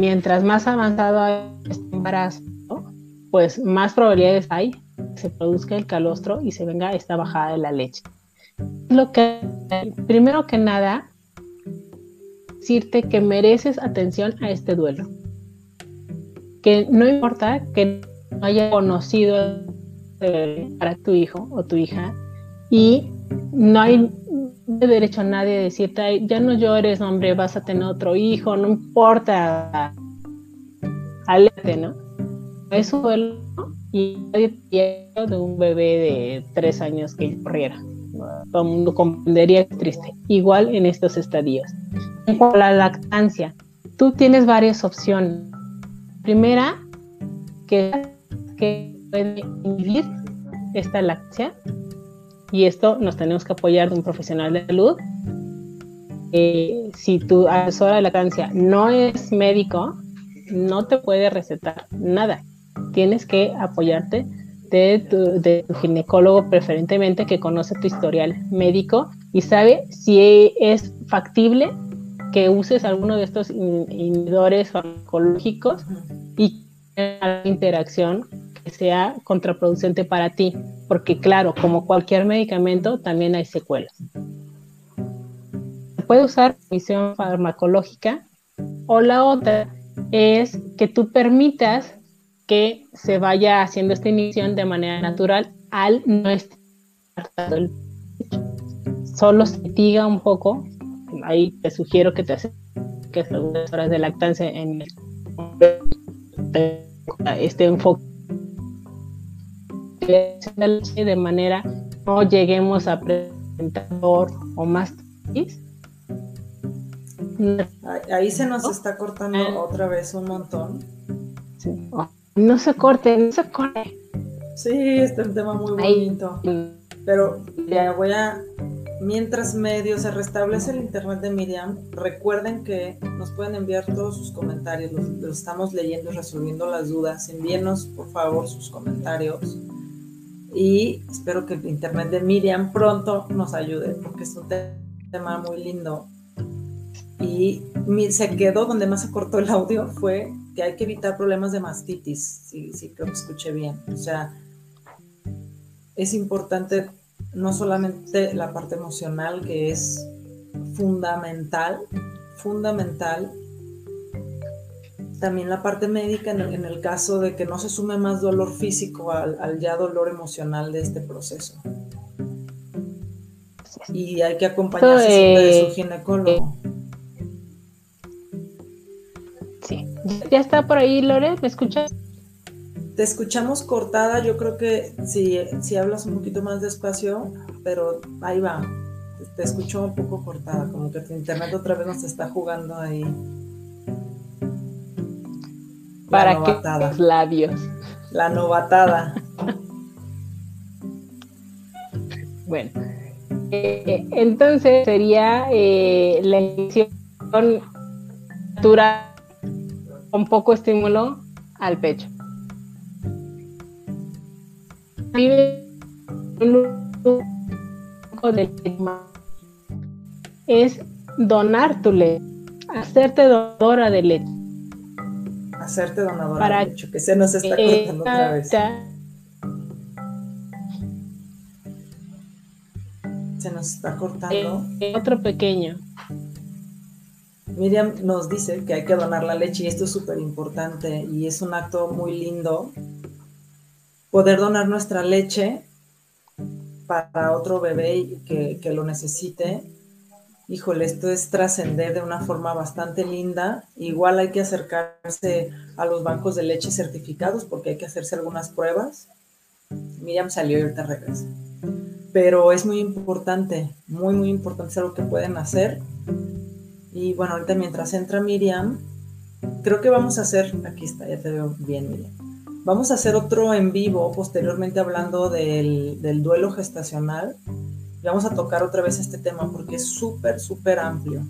mientras más avanzado este embarazo, pues más probabilidades hay que se produzca el calostro y se venga esta bajada de la leche. Lo que, primero que nada, decirte que mereces atención a este duelo. Que no importa que no haya conocido para tu hijo o tu hija y no hay derecho a nadie a decirte, ya no llores, hombre, vas a tener otro hijo, no importa, alete, ¿no? Es y nadie de un bebé de tres años que corriera. Todo el mundo comprendería que es triste. Igual en estos estadios. En la lactancia, tú tienes varias opciones. Primera, que, que puede inhibir esta lactancia y esto nos tenemos que apoyar de un profesional de salud. Eh, si tu asesora de lactancia no es médico, no te puede recetar nada. Tienes que apoyarte de tu, ginecólogo preferentemente que conoce tu historial médico y sabe si es factible que uses alguno de estos inhibidores farmacológicos y la interacción que sea contraproducente para ti, porque claro, como cualquier medicamento, también hay secuelas. Se puede usar misión farmacológica o la otra es que tú permitas que se vaya haciendo esta inhibición de manera natural al no estar el solo se diga un poco. Ahí te sugiero que te acerques algunas horas de lactancia en este enfoque. De manera no lleguemos a presentar o más ahí se nos está cortando ah. otra vez un montón no se corte no se corte sí este es un tema muy bonito pero ya voy a Mientras medio se restablece el internet de Miriam, recuerden que nos pueden enviar todos sus comentarios, los, estamos leyendo y resolviendo las dudas. Envíenos por favor sus comentarios y espero que el internet de Miriam pronto nos ayude porque es un tema muy lindo. Y se quedó donde más se cortó el audio fue que hay que evitar problemas de mastitis, si, si creo que escuché bien. O sea, es importante no solamente la parte emocional que es fundamental, fundamental, también la parte médica en el, caso de que no se sume más dolor físico al, ya dolor emocional de este proceso. Y hay que acompañarse de su ginecólogo. ¿Ya está por ahí, Lore? ¿Me escuchas? Te escuchamos cortada, yo creo que si, si hablas un poquito más despacio, pero ahí va. Te, escucho un poco cortada, como que tu internet otra vez nos está jugando ahí. Para que los labios. La novatada. bueno, eh, entonces sería eh, la inyección natural con poco estímulo al pecho es donar tu leche, hacerte donadora de leche. Hacerte donadora de leche, que se nos está cortando otra vez. Se nos está cortando. Eh, otro pequeño. Miriam nos dice que hay que donar la leche y esto es súper importante y es un acto muy lindo poder donar nuestra leche para otro bebé que, que lo necesite. Híjole, esto es trascender de una forma bastante linda. Igual hay que acercarse a los bancos de leche certificados porque hay que hacerse algunas pruebas. Miriam salió y ahorita regresa. Pero es muy importante, muy, muy importante, es algo que pueden hacer. Y bueno, ahorita mientras entra Miriam, creo que vamos a hacer, aquí está, ya te veo bien, Miriam Vamos a hacer otro en vivo posteriormente hablando del, del duelo gestacional. Y vamos a tocar otra vez este tema porque es súper, súper amplio.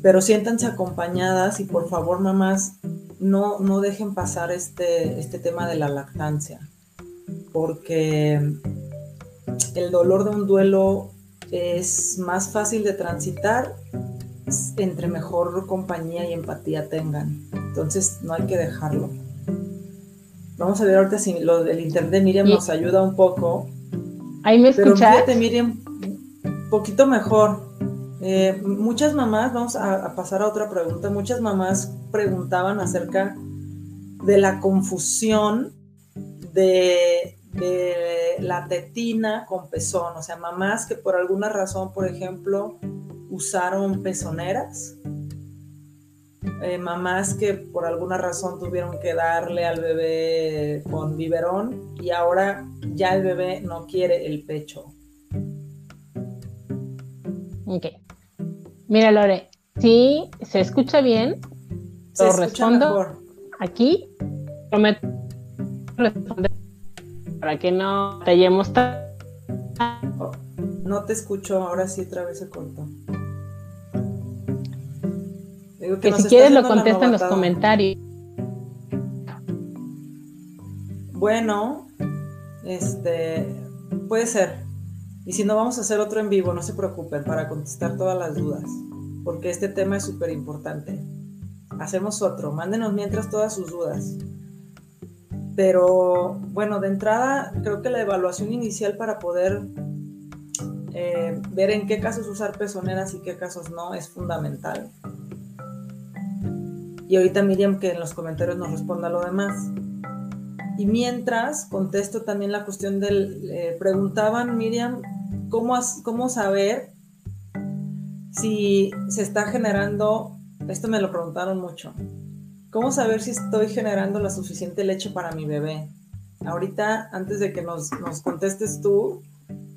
Pero siéntanse acompañadas y por favor, mamás, no, no dejen pasar este, este tema de la lactancia. Porque el dolor de un duelo es más fácil de transitar entre mejor compañía y empatía tengan. Entonces no hay que dejarlo. Vamos a ver ahorita si lo del internet de Miriam nos ayuda un poco. Ahí me escuchas. Pero fíjate, Miriam, un poquito mejor. Eh, muchas mamás, vamos a, pasar a otra pregunta, muchas mamás preguntaban acerca de la confusión de, la tetina con pezón, o sea, mamás que por alguna razón, por ejemplo, usaron pezoneras, eh, mamás que por alguna razón tuvieron que darle al bebé con biberón y ahora ya el bebé no quiere el pecho. Ok. Mira, Lore, si se escucha bien, se respondo aquí. Prometo responder para que no tallemos oh, no te escucho, ahora sí otra vez se cortó. que, si quieres lo contesta en los comentarios. Bueno, este puede ser. Y si no, vamos a hacer otro en vivo, no se preocupen, para contestar todas las dudas, porque este tema es súper importante. Hacemos otro, mándenos mientras todas sus dudas. Pero bueno, de entrada, creo que la evaluación inicial para poder eh, ver en qué casos usar pezoneras y qué casos no es fundamental. Y ahorita Miriam que en los comentarios nos responda lo demás. Y mientras contesto también la cuestión del, eh, preguntaban Miriam ¿cómo, saber si se está generando, esto me lo preguntaron mucho, ¿cómo saber si estoy generando la suficiente leche para mi bebé? Ahorita, antes de que nos, nos contestes tú,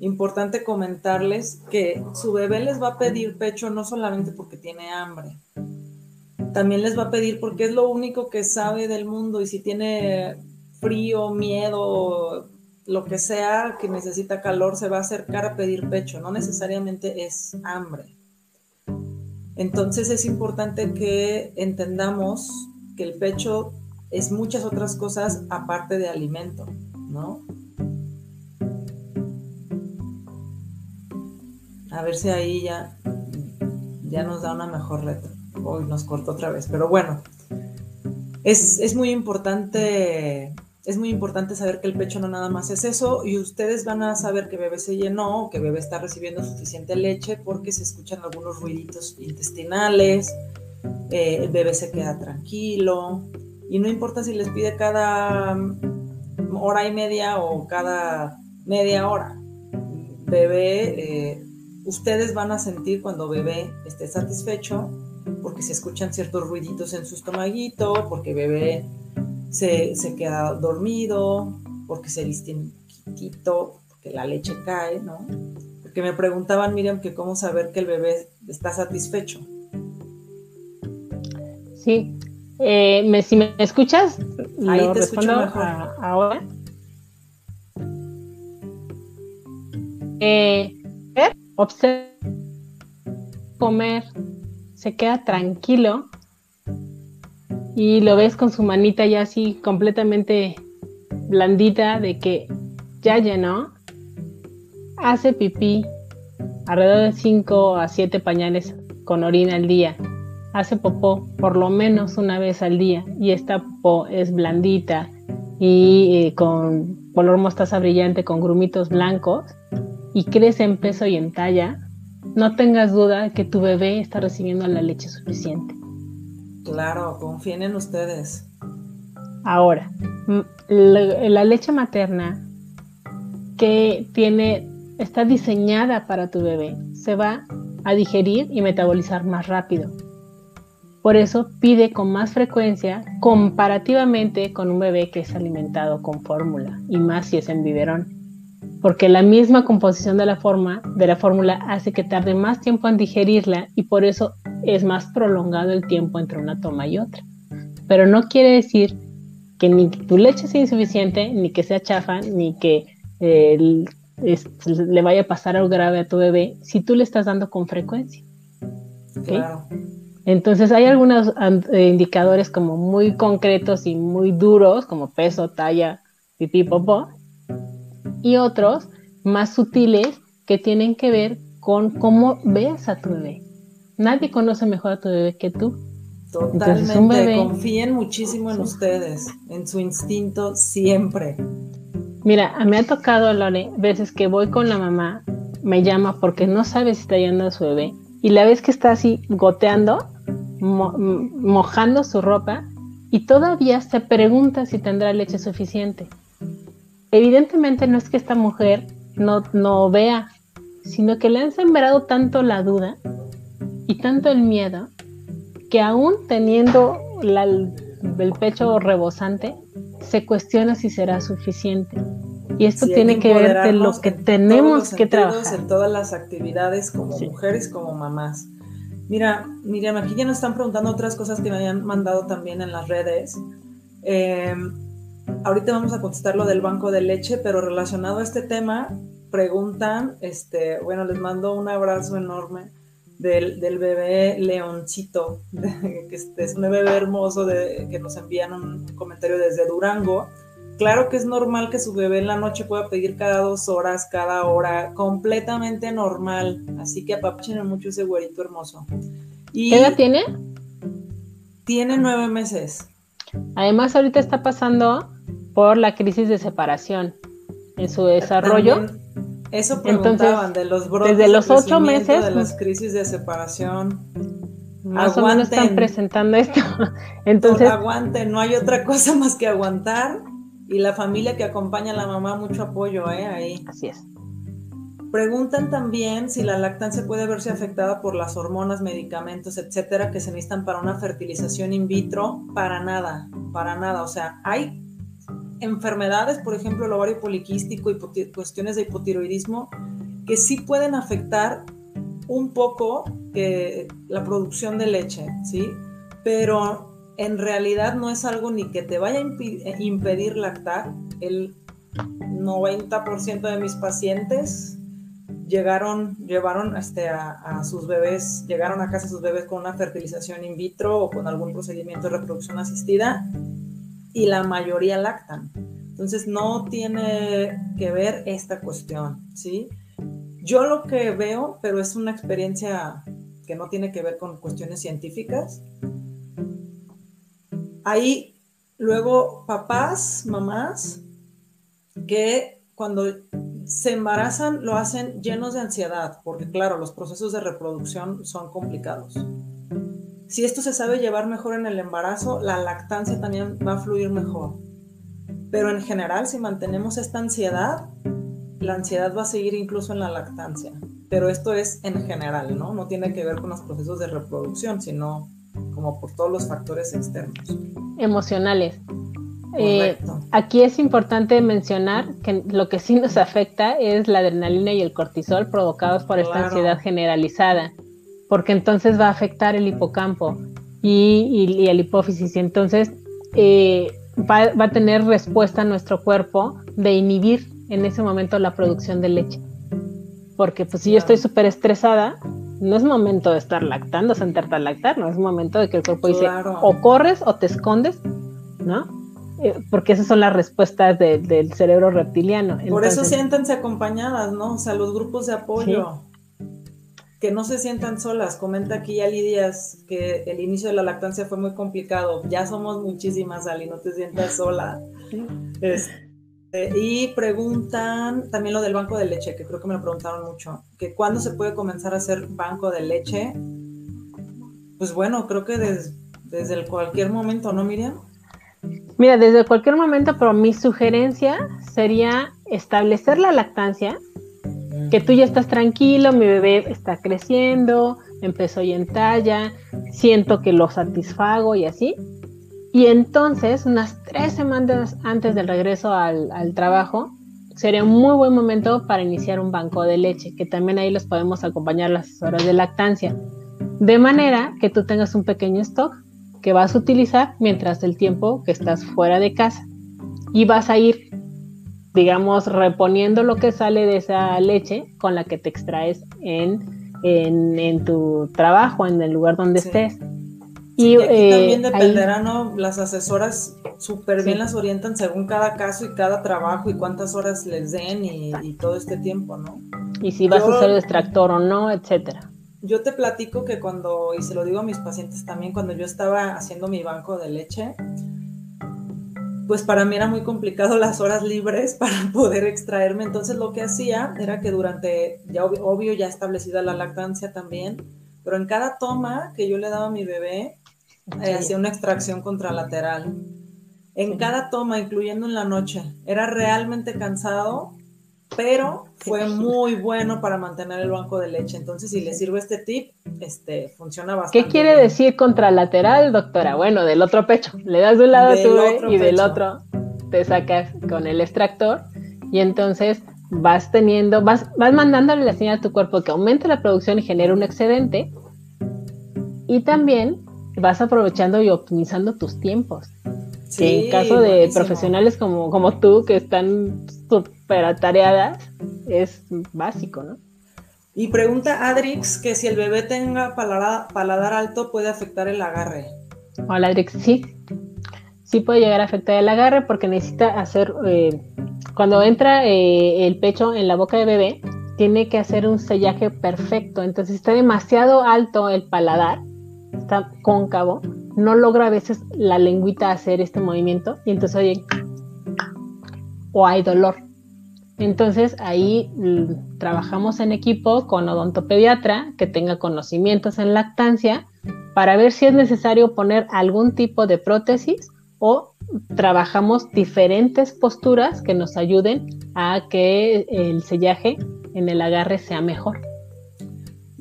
importante comentarles que su bebé les va a pedir pecho no solamente porque tiene hambre, también les va a pedir porque es lo único que sabe del mundo y si tiene frío, miedo, lo que sea que necesita calor se va a acercar a pedir pecho, no necesariamente es hambre. Entonces es importante que entendamos que el pecho es muchas otras cosas aparte de alimento, ¿no? A ver si ahí ya, ya nos da una mejor reto. Hoy nos cortó otra vez, pero bueno, es, es muy importante es muy importante saber que el pecho no nada más es eso y ustedes van a saber que bebé se llenó que bebé está recibiendo suficiente leche porque se escuchan algunos ruiditos intestinales, eh, el bebé se queda tranquilo y no importa si les pide cada hora y media o cada media hora. Bebé, eh, ustedes van a sentir cuando bebé esté satisfecho porque se escuchan ciertos ruiditos en su estomaguito, porque bebé se, queda dormido, porque se viste un poquitito, porque la leche cae, ¿no? Porque me preguntaban, Miriam, que cómo saber que el bebé está satisfecho. Sí. Eh, me, si me escuchas, ahí te escucho mejor. ahora. Eh, observa comer, se queda tranquilo y lo ves con su manita ya así completamente blandita de que ya llenó, hace pipí alrededor de 5 a 7 pañales con orina al día, hace popó por lo menos una vez al día y esta popó es blandita y eh, con color mostaza brillante con grumitos blancos y crece en peso y en talla, no tengas duda que tu bebé está recibiendo la leche suficiente. Claro, confíen en ustedes. Ahora, la, leche materna que tiene, está diseñada para tu bebé, se va a digerir y metabolizar más rápido. Por eso pide con más frecuencia comparativamente con un bebé que es alimentado con fórmula y más si es en biberón. Porque la misma composición de la forma de la fórmula hace que tarde más tiempo en digerirla y por eso es más prolongado el tiempo entre una toma y otra. Pero no quiere decir que ni tu leche sea insuficiente, ni que sea chafa, ni que eh, le vaya a pasar algo grave a tu bebé si tú le estás dando con frecuencia. Claro. Entonces hay algunos eh, indicadores como muy concretos y muy duros, como peso, talla, pipí, popó, y otros más sutiles que tienen que ver con cómo ves a tu bebé. Nadie conoce mejor a tu bebé que tú. Totalmente, confíen muchísimo en ustedes, en su instinto siempre. Mira, me ha tocado, Lore, veces que voy con la mamá, me llama porque no sabe si está yendo a su bebé, y la vez que está así goteando, mojando su ropa, y todavía se pregunta si tendrá leche suficiente. Evidentemente no es que esta mujer no, no vea, sino que le han sembrado tanto la duda y tanto el miedo que aún teniendo el pecho rebosante, se cuestiona si será suficiente. Y esto tiene que, ver de lo que tenemos que trabajar. En todas las actividades como mujeres, como mamás. Mira, Miriam, aquí ya nos están preguntando otras cosas que me habían mandado también en las redes. Em, ahorita vamos a contestar lo del banco de leche, pero relacionado a este tema, preguntan, este, bueno, les mando un abrazo enorme del, bebé leoncito, que es un bebé hermoso de, que nos envían un comentario desde Durango. Claro que es normal que su bebé en la noche pueda pedir cada dos horas, cada hora, completamente normal. Así que apapachen mucho ese güerito hermoso. Y ¿Qué edad tiene? Tiene nueve meses. Además, ahorita está pasando por la crisis de separación. En su desarrollo eso preguntaban de los brotes desde los ocho meses de las crisis de separación. Más o menos están presentando esto. Entonces, aguanten, no hay otra cosa más que aguantar y la familia que acompaña a la mamá mucho apoyo, ¿eh? Ahí. Así es. Preguntan también si la lactancia puede verse afectada por las hormonas, medicamentos, etcétera, que se necesitan para una fertilización in vitro. Para nada, para nada. O sea, hay enfermedades, por ejemplo, el ovario poliquístico y cuestiones de hipotiroidismo, que sí pueden afectar un poco eh, la producción de leche, ¿sí? Pero en realidad no es algo ni que te vaya a eh, impedir lactar. El 90% de mis pacientes llegaron, llevaron este, a, a, sus bebés, llegaron a casa sus bebés con una fertilización in vitro o con algún procedimiento de reproducción asistida y la mayoría lactan. Entonces no tiene que ver esta cuestión, ¿sí? Yo lo que veo, pero es una experiencia que no tiene que ver con cuestiones científicas, hay luego papás, mamás, que cuando se embarazan lo hacen llenos de ansiedad, porque claro, los procesos de reproducción son complicados. Si esto se sabe llevar mejor en el embarazo, la lactancia también va a fluir mejor. Pero en general, si mantenemos esta ansiedad, la ansiedad va a seguir incluso en la lactancia. Pero esto es en general, ¿no? No tiene que ver con los procesos de reproducción, sino como por todos los factores externos. Emocionales. Eh, aquí es importante mencionar que lo que sí nos afecta es la adrenalina y el cortisol provocados por esta ansiedad generalizada porque entonces va a afectar el hipocampo y, el hipófisis. Y entonces eh, va, a tener respuesta a nuestro cuerpo de inhibir en ese momento la producción de leche. Porque pues si yo estoy súper estresada, no es momento de estar lactando, sentarte a lactar, no es momento de que el cuerpo dice o corres o te escondes, ¿no? Eh, porque esas son las respuestas del cerebro reptiliano. Por eso siéntanse acompañadas, ¿no? O sea, los grupos de apoyo que no se sientan solas. Comenta aquí ya Lidias que el inicio de la lactancia fue muy complicado. Ya somos muchísimas, Ali, no te sientas sola. Este, y preguntan también lo del banco de leche, que creo que me lo preguntaron mucho, que cuándo se puede comenzar a hacer banco de leche. Pues bueno, creo que desde cualquier momento, ¿no, Miriam? Mira, desde cualquier momento, pero mi sugerencia sería establecer la lactancia que tú ya estás tranquilo, mi bebé está creciendo, empezó y en talla, siento que lo satisfago y así. Y entonces, unas tres semanas antes del regreso al, trabajo, sería un muy buen momento para iniciar un banco de leche, que también ahí los podemos acompañar las horas de lactancia. De manera que tú tengas un pequeño stock que vas a utilizar mientras el tiempo que estás fuera de casa. Y vas a ir, digamos, reponiendo lo que sale de esa leche con la que te extraes en, en, tu trabajo, en el lugar donde estés. Y, eh, también dependerá, ¿no? Las asesoras súper bien las orientan según cada caso y cada trabajo y cuántas horas les den y, todo este tiempo, ¿no? Y si vas a usar el extractor o no, etcétera. Yo te platico que cuando, y se lo digo a mis pacientes también, cuando yo estaba haciendo mi banco de leche, pues para mí era muy complicado las horas libres para poder extraerme. Entonces lo que hacía era que durante, ya obvio, ya establecida la lactancia también, pero en cada toma que yo le daba a mi bebé, eh, hacía una extracción contralateral. En cada toma, incluyendo en la noche. Era realmente cansado, pero fue muy bueno para mantener el banco de leche. Entonces, si le sirve este tip, este, funciona bastante. ¿Qué quiere decir contralateral, doctora? Bueno, del otro pecho. Le das de un lado tu y del otro te sacas con el extractor y entonces vas teniendo, vas, vas mandándole la señal a tu cuerpo que aumente la producción y genere un excedente y también vas aprovechando y optimizando tus tiempos. en caso de profesionales como, como tú, que están súper atareadas, es básico, ¿no? Y pregunta Adrix que si el bebé tenga paladar, alto puede afectar el agarre. Hola Adrix, sí. Sí puede llegar a afectar el agarre porque necesita hacer, eh, cuando entra eh, el pecho en la boca de bebé, tiene que hacer un sellaje perfecto. Entonces, está demasiado alto el paladar, está cóncavo, no logra a veces la lengüita hacer este movimiento y entonces oye, o hay dolor. Entonces ahí mm, trabajamos en equipo con odontopediatra que tenga conocimientos en lactancia para ver si es necesario poner algún tipo de prótesis o trabajamos diferentes posturas que nos ayuden a que el sellaje en el agarre sea mejor.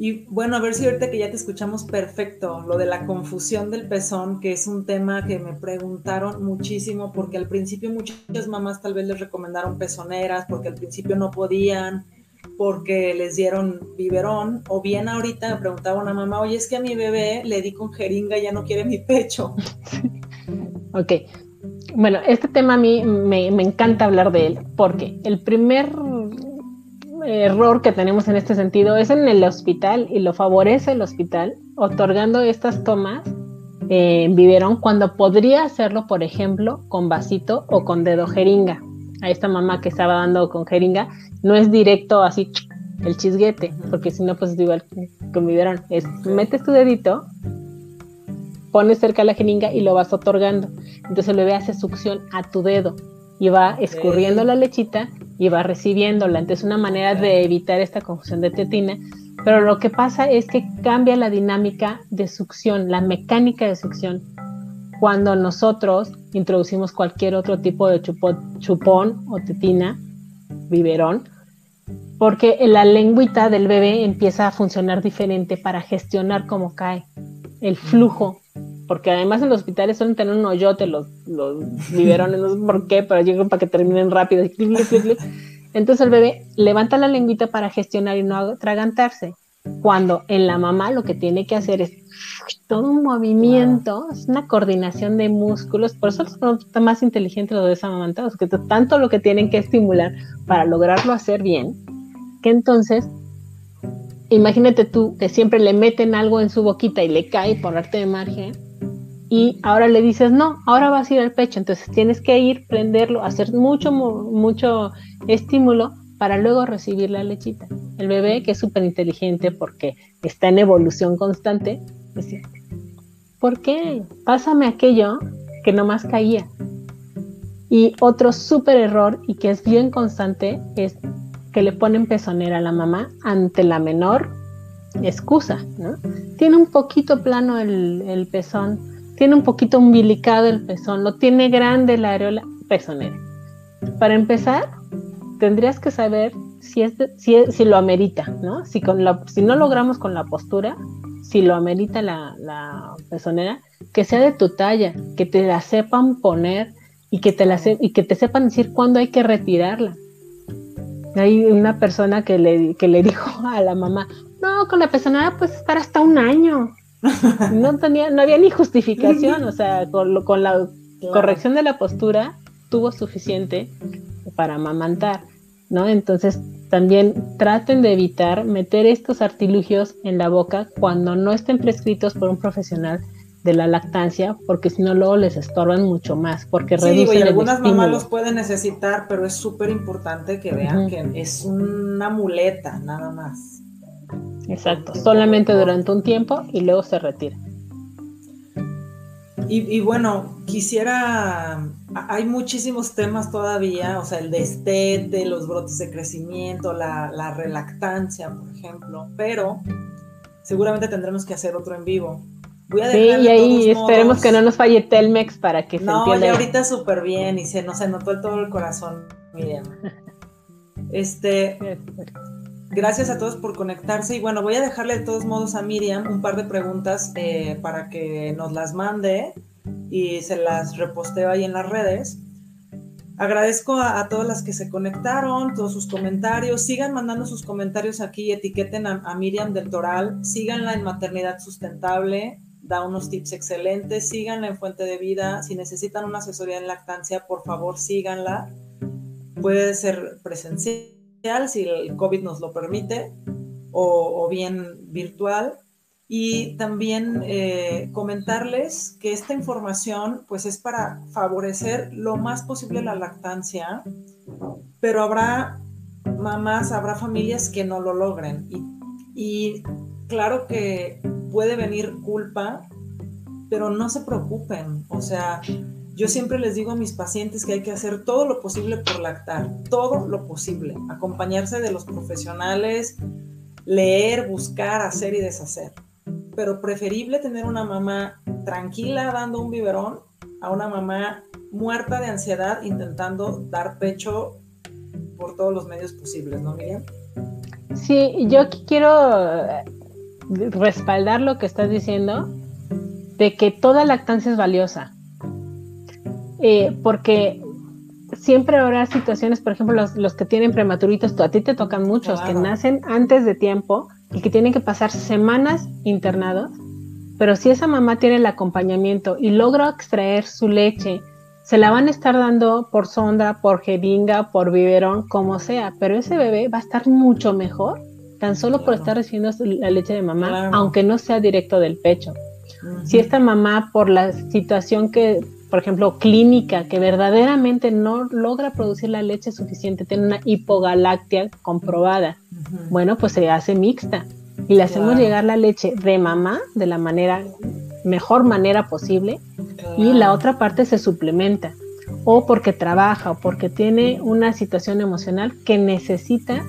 Y bueno, a ver si ahorita que ya te escuchamos perfecto, lo de la confusión del pezón, que es un tema que me preguntaron muchísimo, porque al principio muchas mamás tal vez les recomendaron pezoneras, porque al principio no podían, porque les dieron biberón, o bien ahorita me preguntaba una mamá, oye, es que a mi bebé le di con jeringa ya no quiere mi pecho. ok. Bueno, este tema a mí me, me encanta hablar de él, porque el primer error que tenemos en este sentido es en el hospital y lo favorece el hospital otorgando estas tomas en biberón cuando podría hacerlo, por ejemplo, con vasito o con dedo jeringa. A esta mamá que estaba dando con jeringa no es directo así el chisguete, porque si no, pues es igual con biberón. Es metes tu dedito, pones cerca la jeringa y lo vas otorgando. Entonces el bebé hace succión a tu dedo y va escurriendo la lechita y va recibiéndola. Entonces, una manera de evitar esta confusión de tetina. Pero lo que pasa es que cambia la dinámica de succión, la mecánica de succión, cuando nosotros introducimos cualquier otro tipo de chupón o tetina, biberón, porque la lengüita del bebé empieza a funcionar diferente para gestionar cómo cae el flujo porque además en los hospitales suelen tener un hoyote los, los biberones, no sé por qué, pero llegan para que terminen rápido. Entonces el bebé levanta la lengüita para gestionar y no atragantarse. Cuando en la mamá lo que tiene que hacer es todo un movimiento, es una coordinación de músculos, por eso son más inteligentes los bebés amamantados, que tanto lo que tienen que estimular para lograrlo hacer bien, que entonces imagínate tú que siempre le meten algo en su boquita y le cae por arte de margen, y ahora le dices, no, ahora vas a ir al pecho, entonces tienes que ir, prenderlo, hacer mucho, mucho estímulo para luego recibir la lechita. El bebé, que es súper inteligente porque está en evolución constante, dice, ¿por qué? Pásame aquello que nomás caía. Y otro súper error y que es bien constante es que le ponen pezonera a la mamá ante la menor excusa, ¿no? Tiene un poquito plano el, el pezón, tiene un poquito umbilicado el pezón, lo tiene grande la areola pezonera. Para empezar, tendrías que saber si, es si, lo amerita, ¿no? Si, con la, si no logramos con la postura, si lo amerita la, la pezonera, que sea de tu talla, que te la sepan poner y que te, la y que te sepan decir cuándo hay que retirarla. Hay una persona que le, que le dijo a la mamá, no, con la pezonera puedes estar hasta un año No tenía, no había ni justificación, o sea, con, con la corrección de la postura tuvo suficiente para amamantar, ¿no? Entonces, también traten de evitar meter estos artilugios en la boca cuando no estén prescritos por un profesional de la lactancia, porque si no luego les estorban mucho más, porque sí, reducen y algunas mamás los pueden necesitar, pero es súper importante que vean que es una muleta, nada más. Exacto, solamente durante un tiempo y luego se retira. Y, bueno, quisiera, hay muchísimos temas todavía, o sea, el destete, los brotes de crecimiento, la, la relactancia, por ejemplo, pero seguramente tendremos que hacer otro en vivo sí, y ahí esperemos que no nos falle Telmex para que se no, entienda. No, ahorita súper bien y se, no, se notó todo el corazón, Miriam. Este, gracias a todos por conectarse. Y bueno, voy a dejarle de todos modos a Miriam un par de preguntas eh, para que nos las mande y se las reposteo ahí en las redes. Agradezco a, todas las que se conectaron, todos sus comentarios. Sigan mandando sus comentarios aquí, etiqueten a, a Miriam del Toral, síganla en Maternidad Sustentable, da unos tips excelentes, síganla en Fuente de Vida, si necesitan una asesoría en lactancia, por favor síganla, puede ser presencial si el COVID nos lo permite o, bien virtual. Y también eh, comentarles que esta información pues es para favorecer lo más posible la lactancia, pero habrá mamás, habrá familias que no lo logren. Y, y claro que puede venir culpa, pero no se preocupen. O sea, yo siempre les digo a mis pacientes que hay que hacer todo lo posible por lactar, todo lo posible, acompañarse de los profesionales, leer, buscar, hacer y deshacer. Pero preferible tener una mamá tranquila dando un biberón a una mamá muerta de ansiedad intentando dar pecho por todos los medios posibles, ¿no, Miriam? Sí, yo quiero respaldar lo que estás diciendo de que toda lactancia es valiosa. Eh, porque siempre habrá situaciones, por ejemplo, los, que tienen prematuritos, a ti te tocan muchos, que nacen antes de tiempo y que tienen que pasar semanas internados, pero si esa mamá tiene el acompañamiento y logra extraer su leche, se la van a estar dando por sonda, por jeringa, por biberón, como sea, pero ese bebé va a estar mucho mejor tan solo por estar recibiendo la leche de mamá, aunque no sea directo del pecho. Si esta mamá, por la situación que, por ejemplo, clínica, que verdaderamente no logra producir la leche suficiente, tiene una hipogalactia comprobada, bueno, pues se hace mixta y le hacemos llegar la leche de mamá de la manera mejor manera posible y la otra parte se suplementa. O porque trabaja o porque tiene una situación emocional que necesita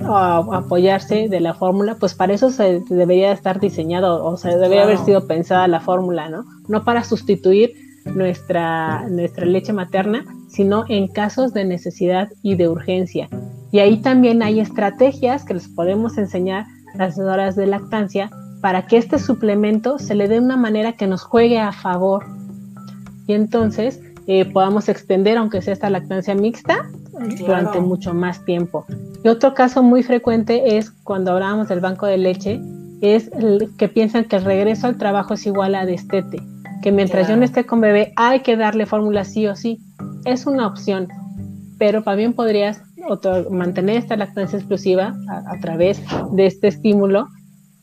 apoyarse de la fórmula, pues para eso se debería estar diseñado, o sea, debería haber sido pensada la fórmula, ¿no? No para sustituir nuestra, nuestra leche materna, sino en casos de necesidad y de urgencia. Y ahí también hay estrategias que les podemos enseñar las horas de lactancia para que este suplemento se le dé una manera que nos juegue a favor. Y entonces eh, podamos extender, aunque sea esta lactancia mixta, durante mucho más tiempo. Y otro caso muy frecuente es cuando hablábamos del banco de leche, es que piensan que el regreso al trabajo es igual a destete, que mientras yo no esté con bebé hay que darle fórmula sí o sí. Es una opción, pero también podrías mantener esta lactancia exclusiva a, través de este estímulo.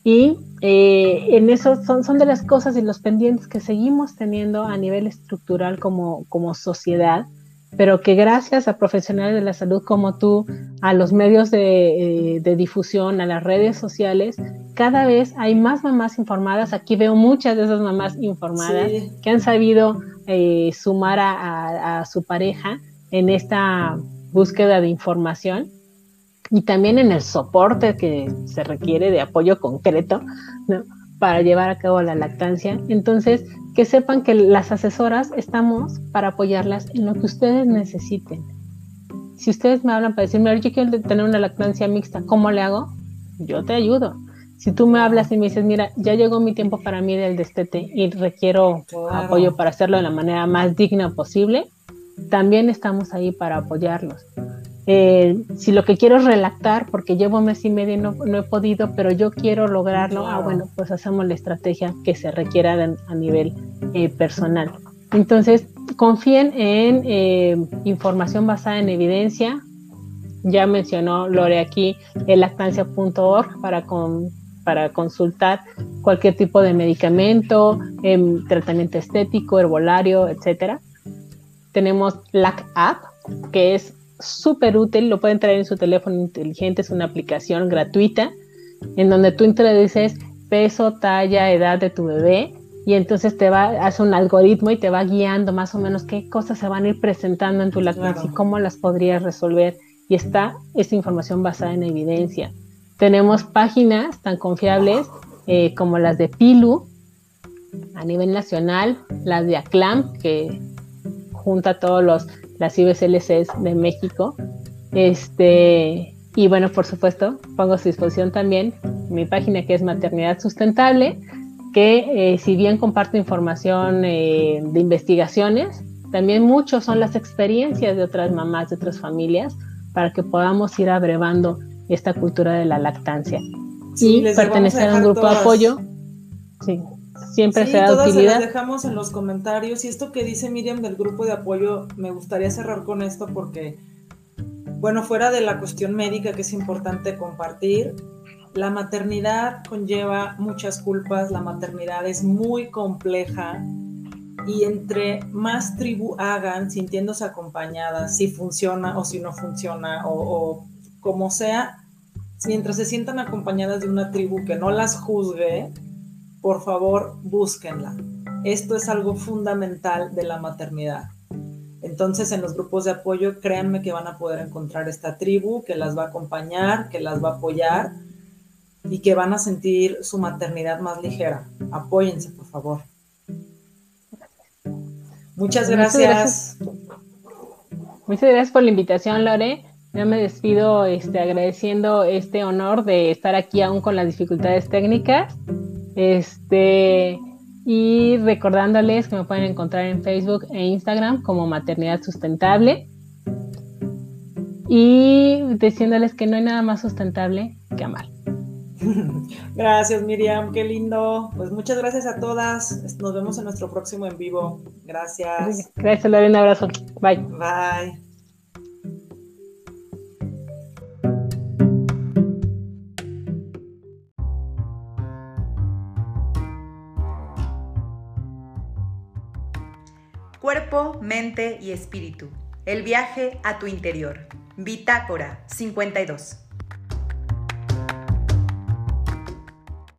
Y eh, en eso son, son de las cosas y los pendientes que seguimos teniendo a nivel estructural como, como sociedad pero que gracias a profesionales de la salud como tú, a los medios de, eh, difusión, a las redes sociales, cada vez hay más mamás informadas. Aquí veo muchas de esas mamás informadas que han sabido eh, sumar a, su pareja en esta búsqueda de información y también en el soporte que se requiere de apoyo concreto para llevar a cabo la lactancia. Entonces, que sepan que las asesoras estamos para apoyarlas en lo que ustedes necesiten. Si ustedes me hablan para decirme, yo quiero tener una lactancia mixta, ¿cómo le hago? Yo te ayudo. Si tú me hablas y me dices, mira, ya llegó mi tiempo para mí del destete y requiero apoyo para hacerlo de la manera más digna posible, también estamos ahí para apoyarlos. Eh, si lo que quiero es relactar, porque llevo un mes y medio y no, no he podido, pero yo quiero lograrlo, ah, bueno, pues hacemos la estrategia que se requiera a nivel eh, personal. Entonces, confíen en eh, información basada en evidencia. Ya mencionó Lore aquí el lactancia.org para, para consultar cualquier tipo de medicamento, em, tratamiento estético, herbolario, etcétera. Tenemos LAC App, que es súper útil, lo pueden traer en su teléfono inteligente, es una aplicación gratuita en donde tú introduces peso, talla, edad de tu bebé y entonces te va, hace un algoritmo y te va guiando más o menos qué cosas se van a ir presentando en tu lactancia y cómo las podrías resolver. Y está esta información basada en evidencia. Tenemos páginas tan confiables eh, como las de Pilu a nivel nacional, las de ACLAM, que junta todos los las IBCLCs de México. Este, y bueno, por supuesto, pongo a su disposición también mi página que es Maternidad Sustentable, que eh, si bien comparto información eh, de investigaciones, también muchos son las experiencias de otras mamás, de otras familias, para que podamos ir abrevando esta cultura de la lactancia. y pertenecer a, un grupo de apoyo. Sí, siempre sí, sea todas utilidad. Se las dejamos en los comentarios. Y esto que dice Miriam del grupo de apoyo, me gustaría cerrar con esto porque, bueno, fuera de la cuestión médica que es importante compartir, la maternidad conlleva muchas culpas, la maternidad es muy compleja y entre más tribu hagan sintiéndose acompañadas, si funciona o si no funciona o, o como sea, mientras se sientan acompañadas de una tribu que no las juzgue, por favor búsquenla. Esto es algo fundamental de la maternidad. Entonces en los grupos de apoyo créanme que van a poder encontrar esta tribu que las va a acompañar, que las va a apoyar y que van a sentir su maternidad más ligera. Apóyense, por favor. Muchas gracias. Muchas gracias, por la invitación, Lore. Yo me despido este, agradeciendo este honor de estar aquí aún con las dificultades técnicas. Este, y recordándoles que me pueden encontrar en Facebook e Instagram como Maternidad Sustentable. Y diciéndoles que no hay nada más sustentable que amar. Gracias, Miriam, qué lindo. Pues muchas gracias a todas. Nos vemos en nuestro próximo en vivo. Gracias. Gracias, Lore. Un abrazo. Bye. Bye. Cuerpo, mente y espíritu. El viaje a tu interior. Bitácora 52.